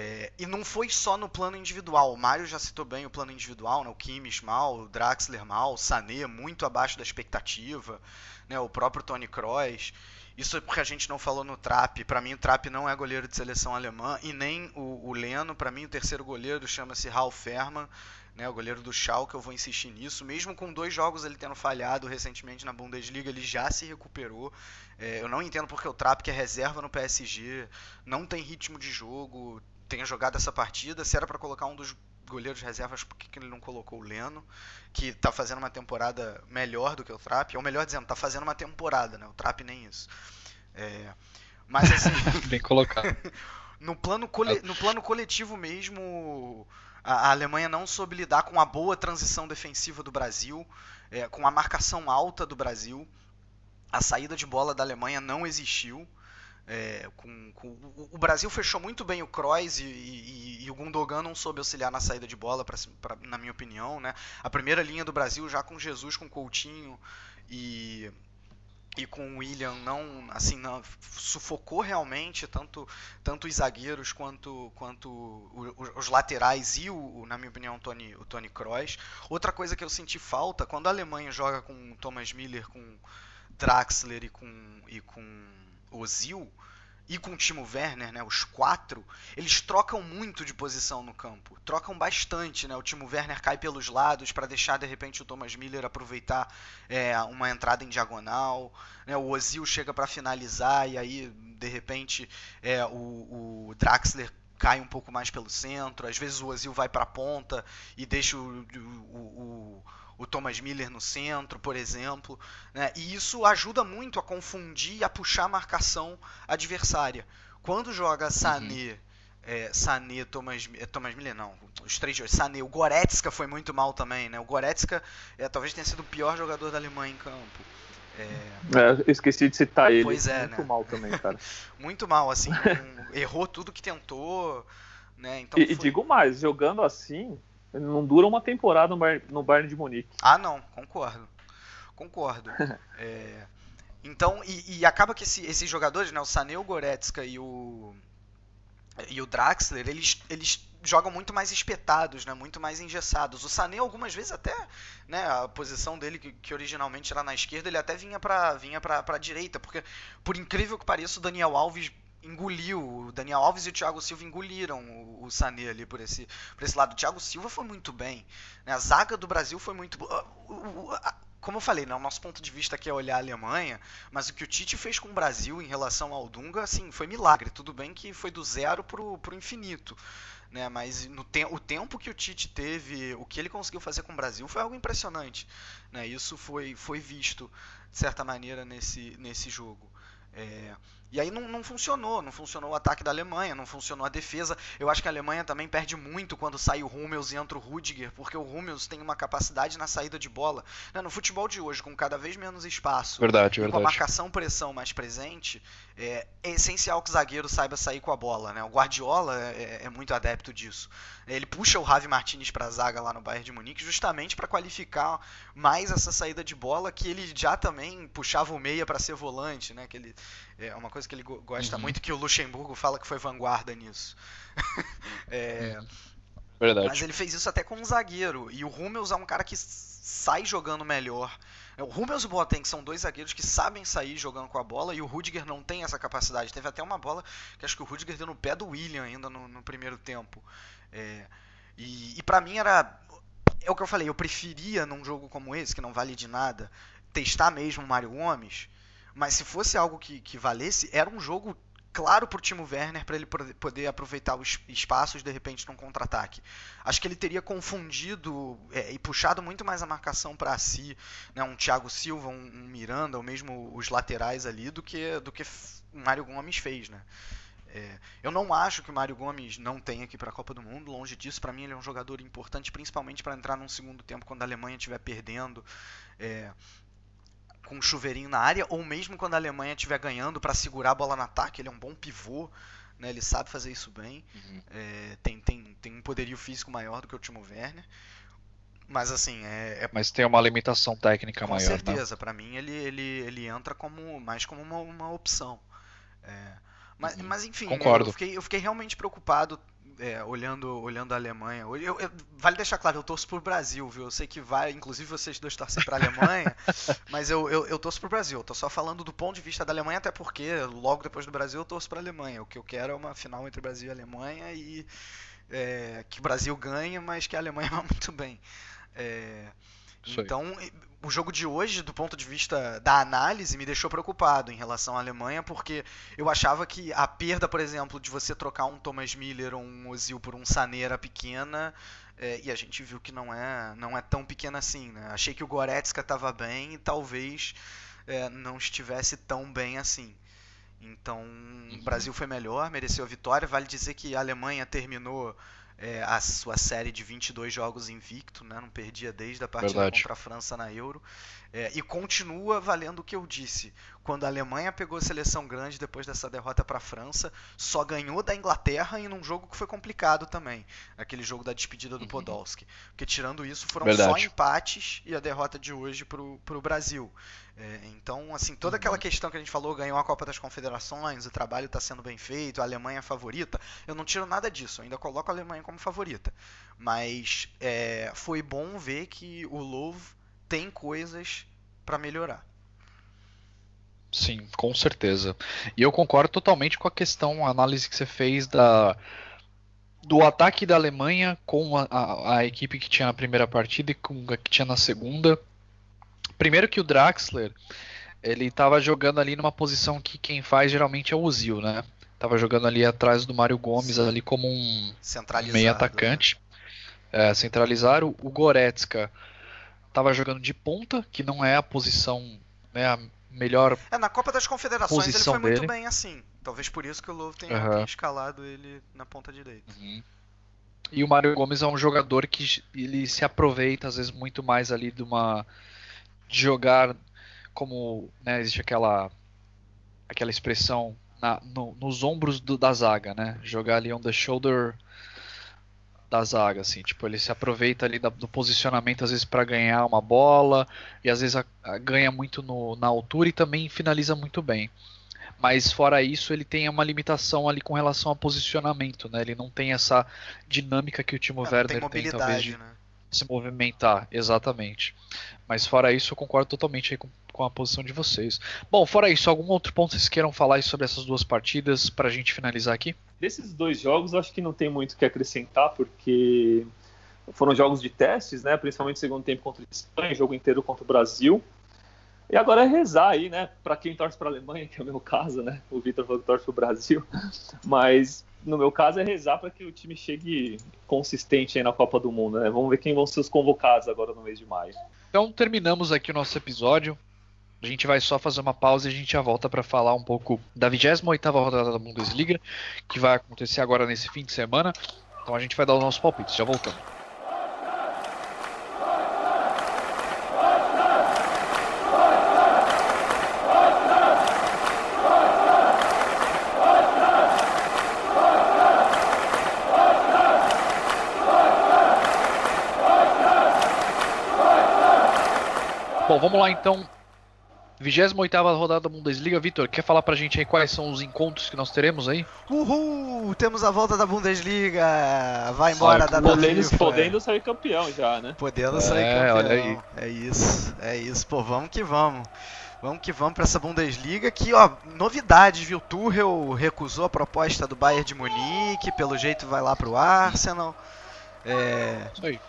É, e não foi só no plano individual. O Mário já citou bem o plano individual, né? o Kimmich mal, o Draxler mal, o Sané muito abaixo da expectativa, né? o próprio Tony Kroos. Isso é porque a gente não falou no Trap. Para mim, o Trap não é goleiro de seleção alemã e nem o, o Leno. Para mim, o terceiro goleiro chama-se Ralf Ferman, né, o goleiro do Schalke. Eu vou insistir nisso. Mesmo com dois jogos ele tendo falhado recentemente na Bundesliga, ele já se recuperou. É, eu não entendo porque o Trap, que é reserva no PSG, não tem ritmo de jogo, tenha jogado essa partida. Se era para colocar um dos goleiros reservas, por que, ele não colocou o Leno, que está fazendo uma temporada melhor do que o Trap? Ou melhor dizendo, está fazendo uma temporada, né? O Trap nem isso. É, mas assim. <laughs> Bem colocado. <laughs> no, plano cole, no plano coletivo mesmo, a, a, Alemanha não soube lidar com a boa transição defensiva do Brasil, é, com a marcação alta do Brasil. A saída de bola da Alemanha não existiu. É, com, com, o Brasil fechou muito bem o Kroos e, e, e, o Gundogan não soube auxiliar na saída de bola, pra, pra, na minha opinião. Né? A primeira linha do Brasil já com Jesus, com Coutinho e, e com o William não assim não, sufocou realmente tanto tanto os zagueiros quanto quanto os, laterais e o, na minha opinião o Tony o Tony Kroos. Outra coisa que eu senti falta quando a Alemanha joga com Thomas Miller, com Draxler e com e com Ozil e com o Timo Werner, né, os quatro, eles trocam muito de posição no campo. Trocam bastante, né? O Timo Werner cai pelos lados para deixar de repente o Thomas Miller aproveitar é, uma entrada em diagonal. Né? O Ozil chega para finalizar e aí de repente é, o, o Draxler cai um pouco mais pelo centro. Às vezes o Ozil vai para a ponta e deixa o, o, o o Thomas Miller no centro, por exemplo. Né? E isso ajuda muito a confundir e a puxar a marcação adversária. Quando joga Sané, uhum. é, Sané, Thomas, é, Thomas Miller, não, os três, Sané, o Goretzka foi muito mal também, né? O Goretzka é, talvez tenha sido o pior jogador da Alemanha em campo. É... É, esqueci de citar ele. Pois é, muito né? mal também, cara. <laughs> muito mal, assim, errou tudo que tentou, né? Então e, foi... e digo mais, jogando assim, não dura uma temporada no, Bayern, no Bayern de Munique. Ah, não, concordo. Concordo. <laughs> é, então, e, e, acaba que esse, esses jogadores, né, o Sané, o Goretzka e o, e o Draxler, eles, eles jogam muito mais espetados, né, muito mais engessados. O Sané, algumas vezes até, né, a posição dele, que, que originalmente era na esquerda, ele até vinha para vinha pra direita, porque, por incrível que pareça, o Daniel Alves engoliu, o Daniel Alves e o Thiago Silva engoliram o, o Sané ali por esse, por esse lado. O Thiago Silva foi muito bem, né? a zaga do Brasil foi muito boa. Como eu falei, né, o nosso ponto de vista aqui é olhar a Alemanha, mas o que o Tite fez com o Brasil em relação ao Dunga, assim, foi milagre. Tudo bem que foi do zero pro, pro infinito. Né, mas no te o tempo que o Tite teve, o que ele conseguiu fazer com o Brasil foi algo impressionante. Né, isso foi, foi visto, de certa maneira, nesse, nesse jogo. É, e aí não, não funcionou, não funcionou o ataque da Alemanha, não funcionou a defesa. Eu acho que a Alemanha também perde muito quando sai o Hummels e entra o Rudiger, porque o Hummels tem uma capacidade na saída de bola. Né, no futebol de hoje, com cada vez menos espaço, verdade, verdade. com a marcação-pressão mais presente, é, é, essencial que o zagueiro saiba sair com a bola. Né? O Guardiola é, é, é muito adepto disso. Ele puxa o Javi Martinez para a zaga lá no Bayern de Munique justamente para qualificar mais essa saída de bola que ele já também puxava o meia para ser volante, né? Que ele, é uma coisa que ele gosta uhum. muito que o Luxemburgo fala que foi vanguarda nisso. <laughs> é, uhum. Verdade. Mas ele fez isso até com um zagueiro e o Hummels é um cara que sai jogando melhor. O Hummels e o Boateng são dois zagueiros que sabem sair jogando com a bola e o Rudiger não tem essa capacidade. Teve até uma bola que acho que o Rudiger deu no pé do William ainda no, no primeiro tempo. É, e e para mim era. É o que eu falei, eu preferia num jogo como esse, que não vale de nada, testar mesmo o Mário Gomes, mas se fosse algo que, que valesse, era um jogo claro para o Timo Werner para ele poder aproveitar os espaços de repente num contra-ataque. Acho que ele teria confundido é, e puxado muito mais a marcação para si, né, um Thiago Silva, um, um, Miranda, ou mesmo os laterais ali, do que do que o Mário Gomes fez, né? É, eu não acho que o Mário Gomes não tenha aqui para a Copa do Mundo, longe disso. Para mim, ele é um jogador importante, principalmente para entrar num segundo tempo quando a Alemanha estiver perdendo. É, com um chuveirinho na área, ou mesmo quando a Alemanha estiver ganhando para segurar a bola no ataque. Ele é um bom pivô, né? ele sabe fazer isso bem. Uhum. É, tem, tem, tem um poderio físico maior do que o Timo Werner. Mas assim, é, é... Mas tem uma limitação técnica com maior. Com né? certeza, né? para mim ele, ele, ele entra como mais como uma, uma opção. É... Mas, uhum. mas enfim, Concordo. Eu, fiquei, eu fiquei realmente preocupado é, olhando, olhando a Alemanha. Eu, eu, vale deixar claro, eu torço pro Brasil, viu? Eu sei que vai, inclusive vocês dois torcem pra Alemanha, <laughs> mas eu, eu, eu torço pro Brasil. Eu tô só falando do ponto de vista da Alemanha, até porque logo depois do Brasil eu torço pra Alemanha. O que eu quero é uma final entre Brasil e Alemanha e é, que o Brasil ganhe, mas que a Alemanha <laughs> vá muito bem. É, então, o jogo de hoje, do ponto de vista da análise, me deixou preocupado em relação à Alemanha, porque eu achava que a perda, por exemplo, de você trocar um Thomas Miller ou um Ozil por um Sané era pequena, é, e a gente viu que não é, não é tão pequena assim. Né? Achei que o Goretzka estava bem e talvez é, não estivesse tão bem assim. Então, o uhum. Brasil foi melhor, mereceu a vitória. Vale dizer que a Alemanha terminou é, a sua série de 22 jogos invicto, né? não perdia desde a partida Verdade. contra a França na Euro. É, e continua valendo o que eu disse. Quando a Alemanha pegou a seleção grande depois dessa derrota para a França, só ganhou da Inglaterra em um jogo que foi complicado também. Aquele jogo da despedida do uhum. Podolski. Porque tirando isso, foram Verdade. só empates e a derrota de hoje para o Brasil. É, então, assim, toda aquela uhum. questão que a gente falou, ganhou a Copa das Confederações, o trabalho está sendo bem feito, a Alemanha é favorita, eu não tiro nada disso, eu ainda coloco a Alemanha como favorita. Mas é, foi bom ver que o Love tem coisas para melhorar. Sim, com certeza. E eu concordo totalmente com a questão, a análise que você fez da do ataque da Alemanha com a, a, a equipe que tinha na primeira partida e com a que tinha na segunda Primeiro que o Draxler, ele estava jogando ali numa posição que quem faz geralmente é o Ozil, né? Tava jogando ali atrás do Mário Gomes, Sim. ali como um meio atacante. Né? É, centralizar. O, o Goretzka tava jogando de ponta, que não é a posição, né, a melhor É, na Copa das Confederações ele foi dele. muito bem assim. Talvez por isso que o Louvre tenha uhum. escalado ele na ponta direita. Uhum. E o Mário Gomes é um jogador que ele se aproveita às vezes muito mais ali de uma de jogar como né, existe aquela aquela expressão na, no, nos ombros do, da zaga, né? Jogar ali on the shoulder da zaga, assim, tipo ele se aproveita ali da, do posicionamento às vezes para ganhar uma bola e às vezes a, a, ganha muito no, na altura e também finaliza muito bem. Mas fora isso, ele tem uma limitação ali com relação ao posicionamento, né? Ele não tem essa dinâmica que o Timo é, Werner tem, tem talvez de, né? Se movimentar, exatamente. Mas fora isso, eu concordo totalmente com, com, a posição de vocês. Bom, fora isso, algum outro ponto vocês queiram falar sobre essas duas partidas para a gente finalizar aqui? Desses dois jogos, acho que não tem muito o que acrescentar, porque foram jogos de testes, né? Principalmente segundo tempo contra a Espanha, jogo inteiro contra o Brasil. E agora é rezar aí, né? Para quem torce para a Alemanha, que é o meu caso, né? O Vitor falou que torce para o Brasil. <laughs> Mas no meu caso, é rezar para que o time chegue consistente aí na Copa do Mundo. Né? Vamos ver quem vão ser os convocados agora no mês de maio. Então terminamos aqui o nosso episódio. A gente vai só fazer uma pausa e a gente já volta para falar um pouco da 28ª rodada da Bundesliga, que vai acontecer agora nesse fim de semana. Então a gente vai dar os nossos palpites. Já voltamos. Bom, vamos lá então. 28 rodada da Bundesliga. Vitor, quer falar pra gente aí quais são os encontros que nós teremos aí? Uhul! Temos a volta da Bundesliga! Vai embora Sai, da podendo, podendo sair campeão já, né? Podendo sair é, campeão. Olha aí. É isso, é isso. Pô, vamos que vamos. Vamos que vamos para essa Bundesliga que, ó, novidades, viu? Tuchel recusou a proposta do Bayern de Munique, pelo jeito vai lá pro Arsenal. É... Isso aí.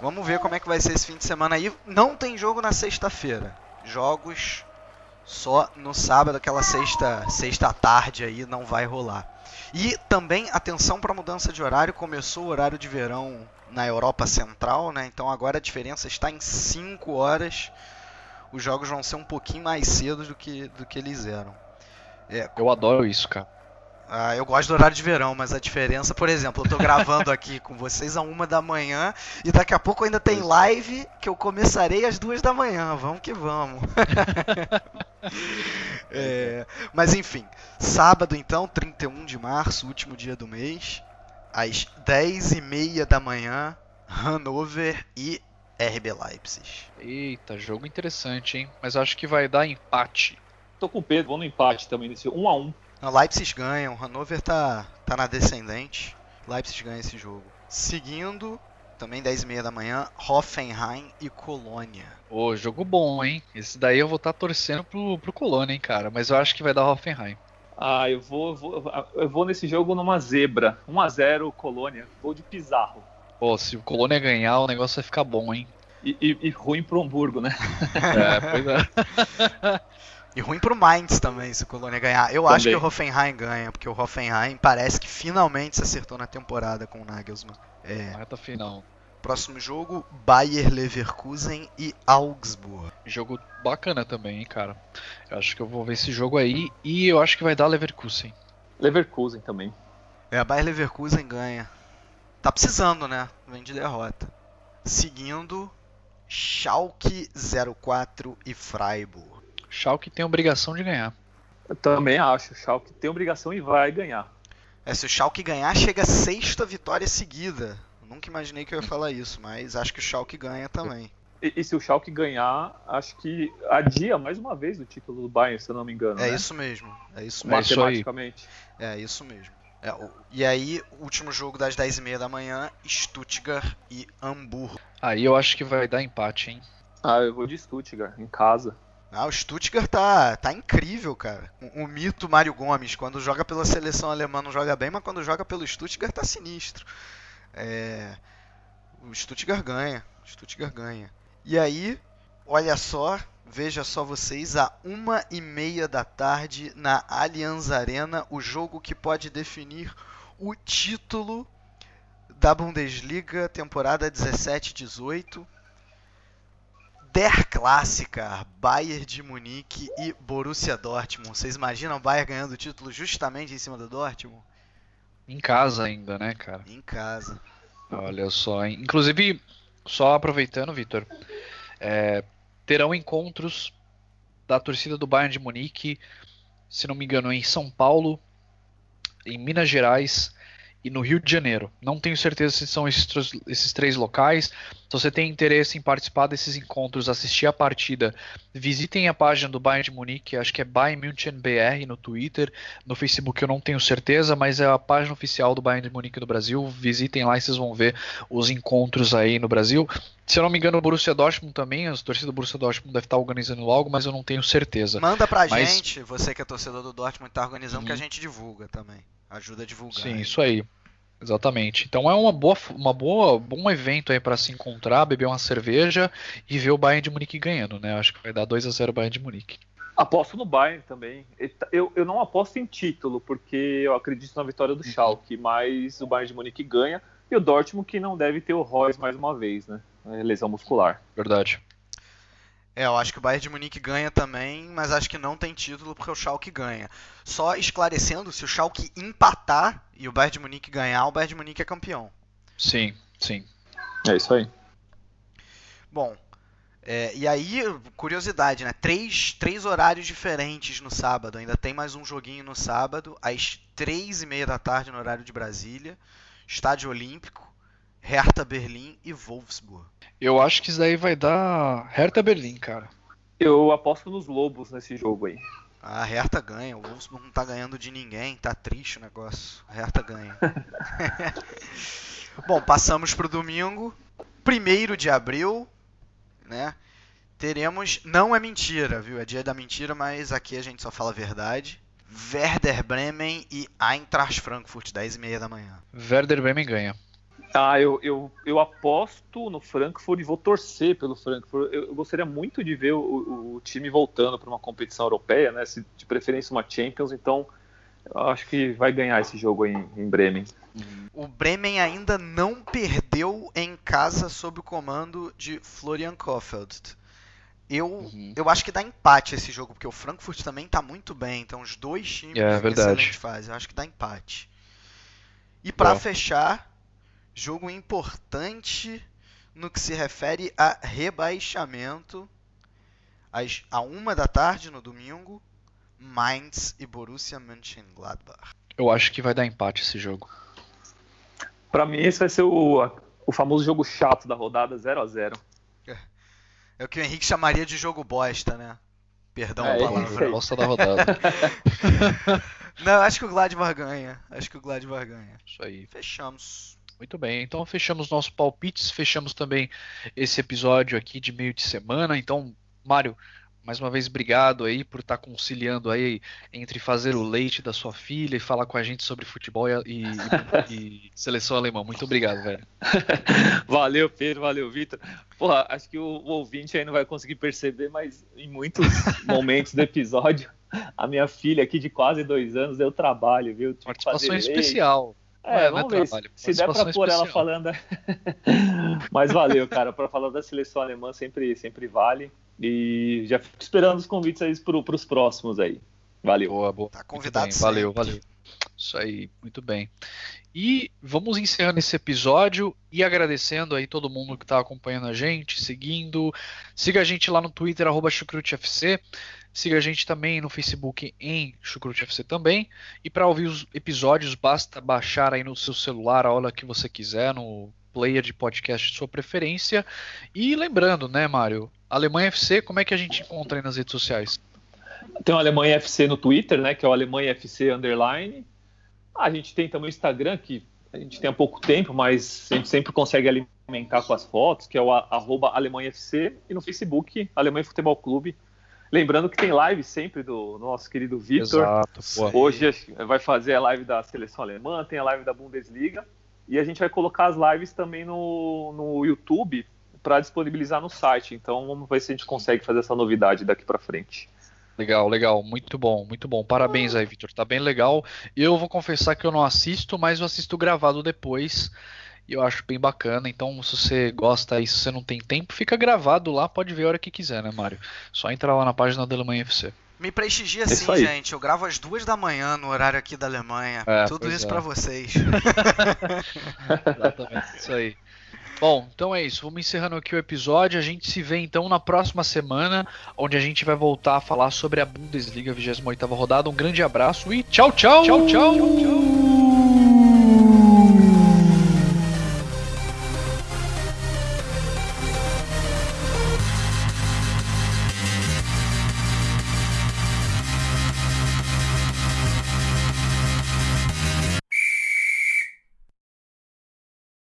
Vamos ver como é que vai ser esse fim de semana aí. Não tem jogo na sexta-feira. jogos só no sábado, aquela sexta, sexta tarde aí não vai rolar. E também atenção para a mudança de horário, começou o horário de verão na Europa Central, né? Então agora a diferença está em 5 horas. Os jogos vão ser um pouquinho mais cedo do que, do que eles eram. É, eu adoro isso, cara. Ah, eu gosto do horário de verão, mas a diferença, por exemplo, eu tô gravando aqui com vocês a uma da manhã e daqui a pouco ainda tem live que eu começarei às duas da manhã. Vamos que vamos. <laughs> é, mas enfim, sábado então, 31 de março, último dia do mês, às 10 e meia da manhã, Hannover e RB Leipzig. Eita, jogo interessante, hein? Mas acho que vai dar empate. Tô com o Pedro, vou no empate também, nesse 1 a 1 não, Leipzig ganha, o Hannover tá, tá na descendente. Leipzig ganha esse jogo. Seguindo, também 10 e meia da manhã, Hoffenheim e Colônia. Ô, jogo bom, hein? Esse daí eu vou estar tá torcendo pro, pro Colônia, hein, cara. Mas eu acho que vai dar Hoffenheim. Ah, eu vou, vou, eu vou nesse jogo numa zebra. 1x0 Colônia. Gol de Pizarro. Pô, se o Colônia ganhar, o negócio vai ficar bom, hein? E, e, e ruim pro Hamburgo, né? <laughs> é, pois é. <laughs> E ruim pro Mainz também, se o Colônia ganhar. Eu também. acho que o Hoffenheim ganha, porque o Hoffenheim parece que finalmente se acertou na temporada com o Nagelsmann. É. Reta final. Próximo jogo, Bayer Leverkusen e Augsburg. Jogo bacana também, hein, cara. Eu acho que eu vou ver esse jogo aí e eu acho que vai dar Leverkusen. Leverkusen também. É, a Bayer Leverkusen ganha. Tá precisando, né? Vem de derrota. Seguindo, Schalke 04 e Freiburg. Schalke tem obrigação de ganhar. Eu também acho. O Schalke tem obrigação e vai ganhar. É, se o Schalke ganhar, chega a sexta vitória seguida. nunca imaginei que eu ia falar isso, mas acho que o Schalke ganha também. E, e, se o Schalke ganhar, acho que adia mais uma vez o título do Bayern, se eu não me engano. É né? isso mesmo. É isso mesmo. Matematicamente. É isso mesmo. É, e aí, último jogo das 10h30 da manhã, Stuttgart e Hamburgo. Aí eu acho que vai dar empate, hein? Ah, eu vou de Stuttgart, em casa. Ah, o Stuttgart tá, tá incrível, cara. O, o, mito Mário Gomes, quando joga pela seleção alemã não joga bem, mas quando joga pelo Stuttgart tá sinistro. É, o Stuttgart ganha. O Stuttgart ganha. E aí, olha só, veja só vocês, a uma e meia da tarde na Allianz Arena, o jogo que pode definir o título da Bundesliga temporada 17-18 Der Clássica, Bayern de Munique e Borussia Dortmund. Vocês imaginam o Bayern ganhando o título justamente em cima do Dortmund? Em casa ainda, né, cara? Em casa. Olha só, hein? inclusive, só aproveitando, Vitor, é, terão encontros da torcida do Bayern de Munique, se não me engano, em São Paulo, em Minas Gerais e no Rio de Janeiro. Não tenho certeza se são esses, esses três locais. Se você tem interesse em participar desses encontros, assistir a partida, visitem a página do Bayern de Munique, acho que é Bayern München BR no Twitter, no Facebook eu não tenho certeza, mas é a página oficial do Bayern de Munique no Brasil. Visitem lá e vocês vão ver os encontros aí no Brasil. Se eu não me engano, o Borussia Dortmund também, as torcidas do Borussia Dortmund deve estar organizando logo, mas eu não tenho certeza. Manda pra mas... gente, você que é torcedor do Dortmund está organizando, uhum. que a gente divulga também. Ajuda a divulgar. Sim, aí. isso aí. Exatamente. Então é uma boa, uma boa, bom evento aí para se encontrar, beber uma cerveja e ver o Bayern de Munique ganhando, né? Acho que vai dar 2 a 0 Bayern de Munique. Aposto no Bayern também. Eu, eu não aposto em título, porque eu acredito na vitória do uhum. Schalke, mas o Bayern de Munique ganha e o Dortmund que não deve ter o Royce mais uma vez, né? É lesão muscular. Verdade. É, eu acho que o Bayern de Munique ganha também, mas acho que não tem título porque o Schalke ganha. Só esclarecendo, se o Schalke empatar e o Bayern de Munique ganhar, o Bayern de Munique é campeão. Sim, sim. É isso aí. Bom, é, e aí, curiosidade, né? Três, três horários diferentes no sábado. Ainda tem mais um joguinho no sábado, às três e meia da tarde no horário de Brasília. Estádio Olímpico, Hertha Berlim e Wolfsburg. Eu acho que isso daí vai dar Hertha Berlim, cara. Eu aposto nos Lobos nesse jogo aí. A Hertha ganha, o Wolfsburg não tá ganhando de ninguém, tá triste o negócio. A Hertha ganha. <laughs> Bom, passamos pro domingo, 1 de abril, né? Teremos, não é mentira, viu? É dia da mentira, mas aqui a gente só fala a verdade. Werder Bremen e Eintracht Frankfurt, 10 e meia da manhã. Werder Bremen ganha. Ah, eu, eu, eu aposto no Frankfurt e vou torcer pelo Frankfurt. Eu, eu gostaria muito de ver o, o time voltando para uma competição europeia, né? Se, de preferência uma Champions, então eu acho que vai ganhar esse jogo em, em Bremen. O Bremen ainda não perdeu em casa sob o comando de Florian Kofeld. Eu, uhum. eu acho que dá empate esse jogo, porque o Frankfurt também está muito bem. Então os dois times é, em excelente fase. Eu acho que dá empate. E para fechar, jogo importante no que se refere a rebaixamento. Às, a uma da tarde no domingo, Mainz e Borussia Mönchengladbach. Eu acho que vai dar empate esse jogo. Para mim, esse vai ser o, o famoso jogo chato da rodada 0 a 0 é. é o que o Henrique chamaria de jogo bosta, né? Perdão é, a palavra. Bosta da rodada. <laughs> Não, acho que o Gladbach ganha. Acho que o Gladbach ganha. Isso aí. Fechamos. Muito bem, então fechamos nossos palpites, fechamos também esse episódio aqui de meio de semana. Então, Mário, mais uma vez, obrigado aí por estar tá conciliando aí entre fazer o leite da sua filha e falar com a gente sobre futebol e, e, e <laughs> seleção alemã. Muito obrigado, velho. <laughs> valeu, Pedro, valeu, Vitor. Porra, acho que o, o, ouvinte aí não vai conseguir perceber, mas em muitos momentos do episódio, a minha filha aqui de quase dois anos deu trabalho, viu? Participação especial. É, é vamos ver trabalho, se, se der pra pôr ela falando. <laughs> mas valeu, cara. Para falar da seleção alemã sempre, sempre vale. E já fico esperando os convites aí para os próximos aí. Valeu. Boa, boa. Tá convidado Valeu, valeu. Isso aí, muito bem. E vamos encerrando esse episódio e agradecendo aí todo mundo que está acompanhando a gente, seguindo. Siga a gente lá no Twitter, arroba ChucruteFC. Siga a gente também no Facebook em ChucruteFC também. E para ouvir os episódios, basta baixar aí no seu celular a hora que você quiser, no player de podcast de sua preferência. E lembrando, né, Mário? Alemanha FC, como é que a gente encontra aí nas redes sociais? Tem o Alemanha FC no Twitter, né? Que é o Alemanha FC Underline. Ah, a gente tem também o Instagram, que a gente tem há pouco tempo, mas a gente sempre consegue alimentar com as fotos, que é o arroba Alemanha FC, e no Facebook, Alemanha Futebol Clube. Lembrando que tem live sempre do nosso querido Vitor. Hoje vai fazer a live da seleção alemã, tem a live da Bundesliga. E a gente vai colocar as lives também no, no YouTube para disponibilizar no site. Então vamos ver se a gente consegue fazer essa novidade daqui para frente. Legal, legal, muito bom, muito bom. Parabéns aí, Vitor. Tá bem legal. Eu vou confessar que eu não assisto, mas eu assisto gravado depois. E eu acho bem bacana. Então, se você gosta e se você não tem tempo, fica gravado lá, pode ver a hora que quiser, né, Mário? Só entrar lá na página da Alemanha FC. Me prestigia é sim, gente. Eu gravo às duas da manhã no horário aqui da Alemanha. É, Tudo isso é. para vocês. <laughs> <laughs> Exatamente, isso aí. Bom, então é isso. Vamos encerrando aqui o episódio. A gente se vê então na próxima semana, onde a gente vai voltar a falar sobre a Bundesliga 28 rodada. Um grande abraço e tchau, tchau! Tchau, tchau! tchau, tchau.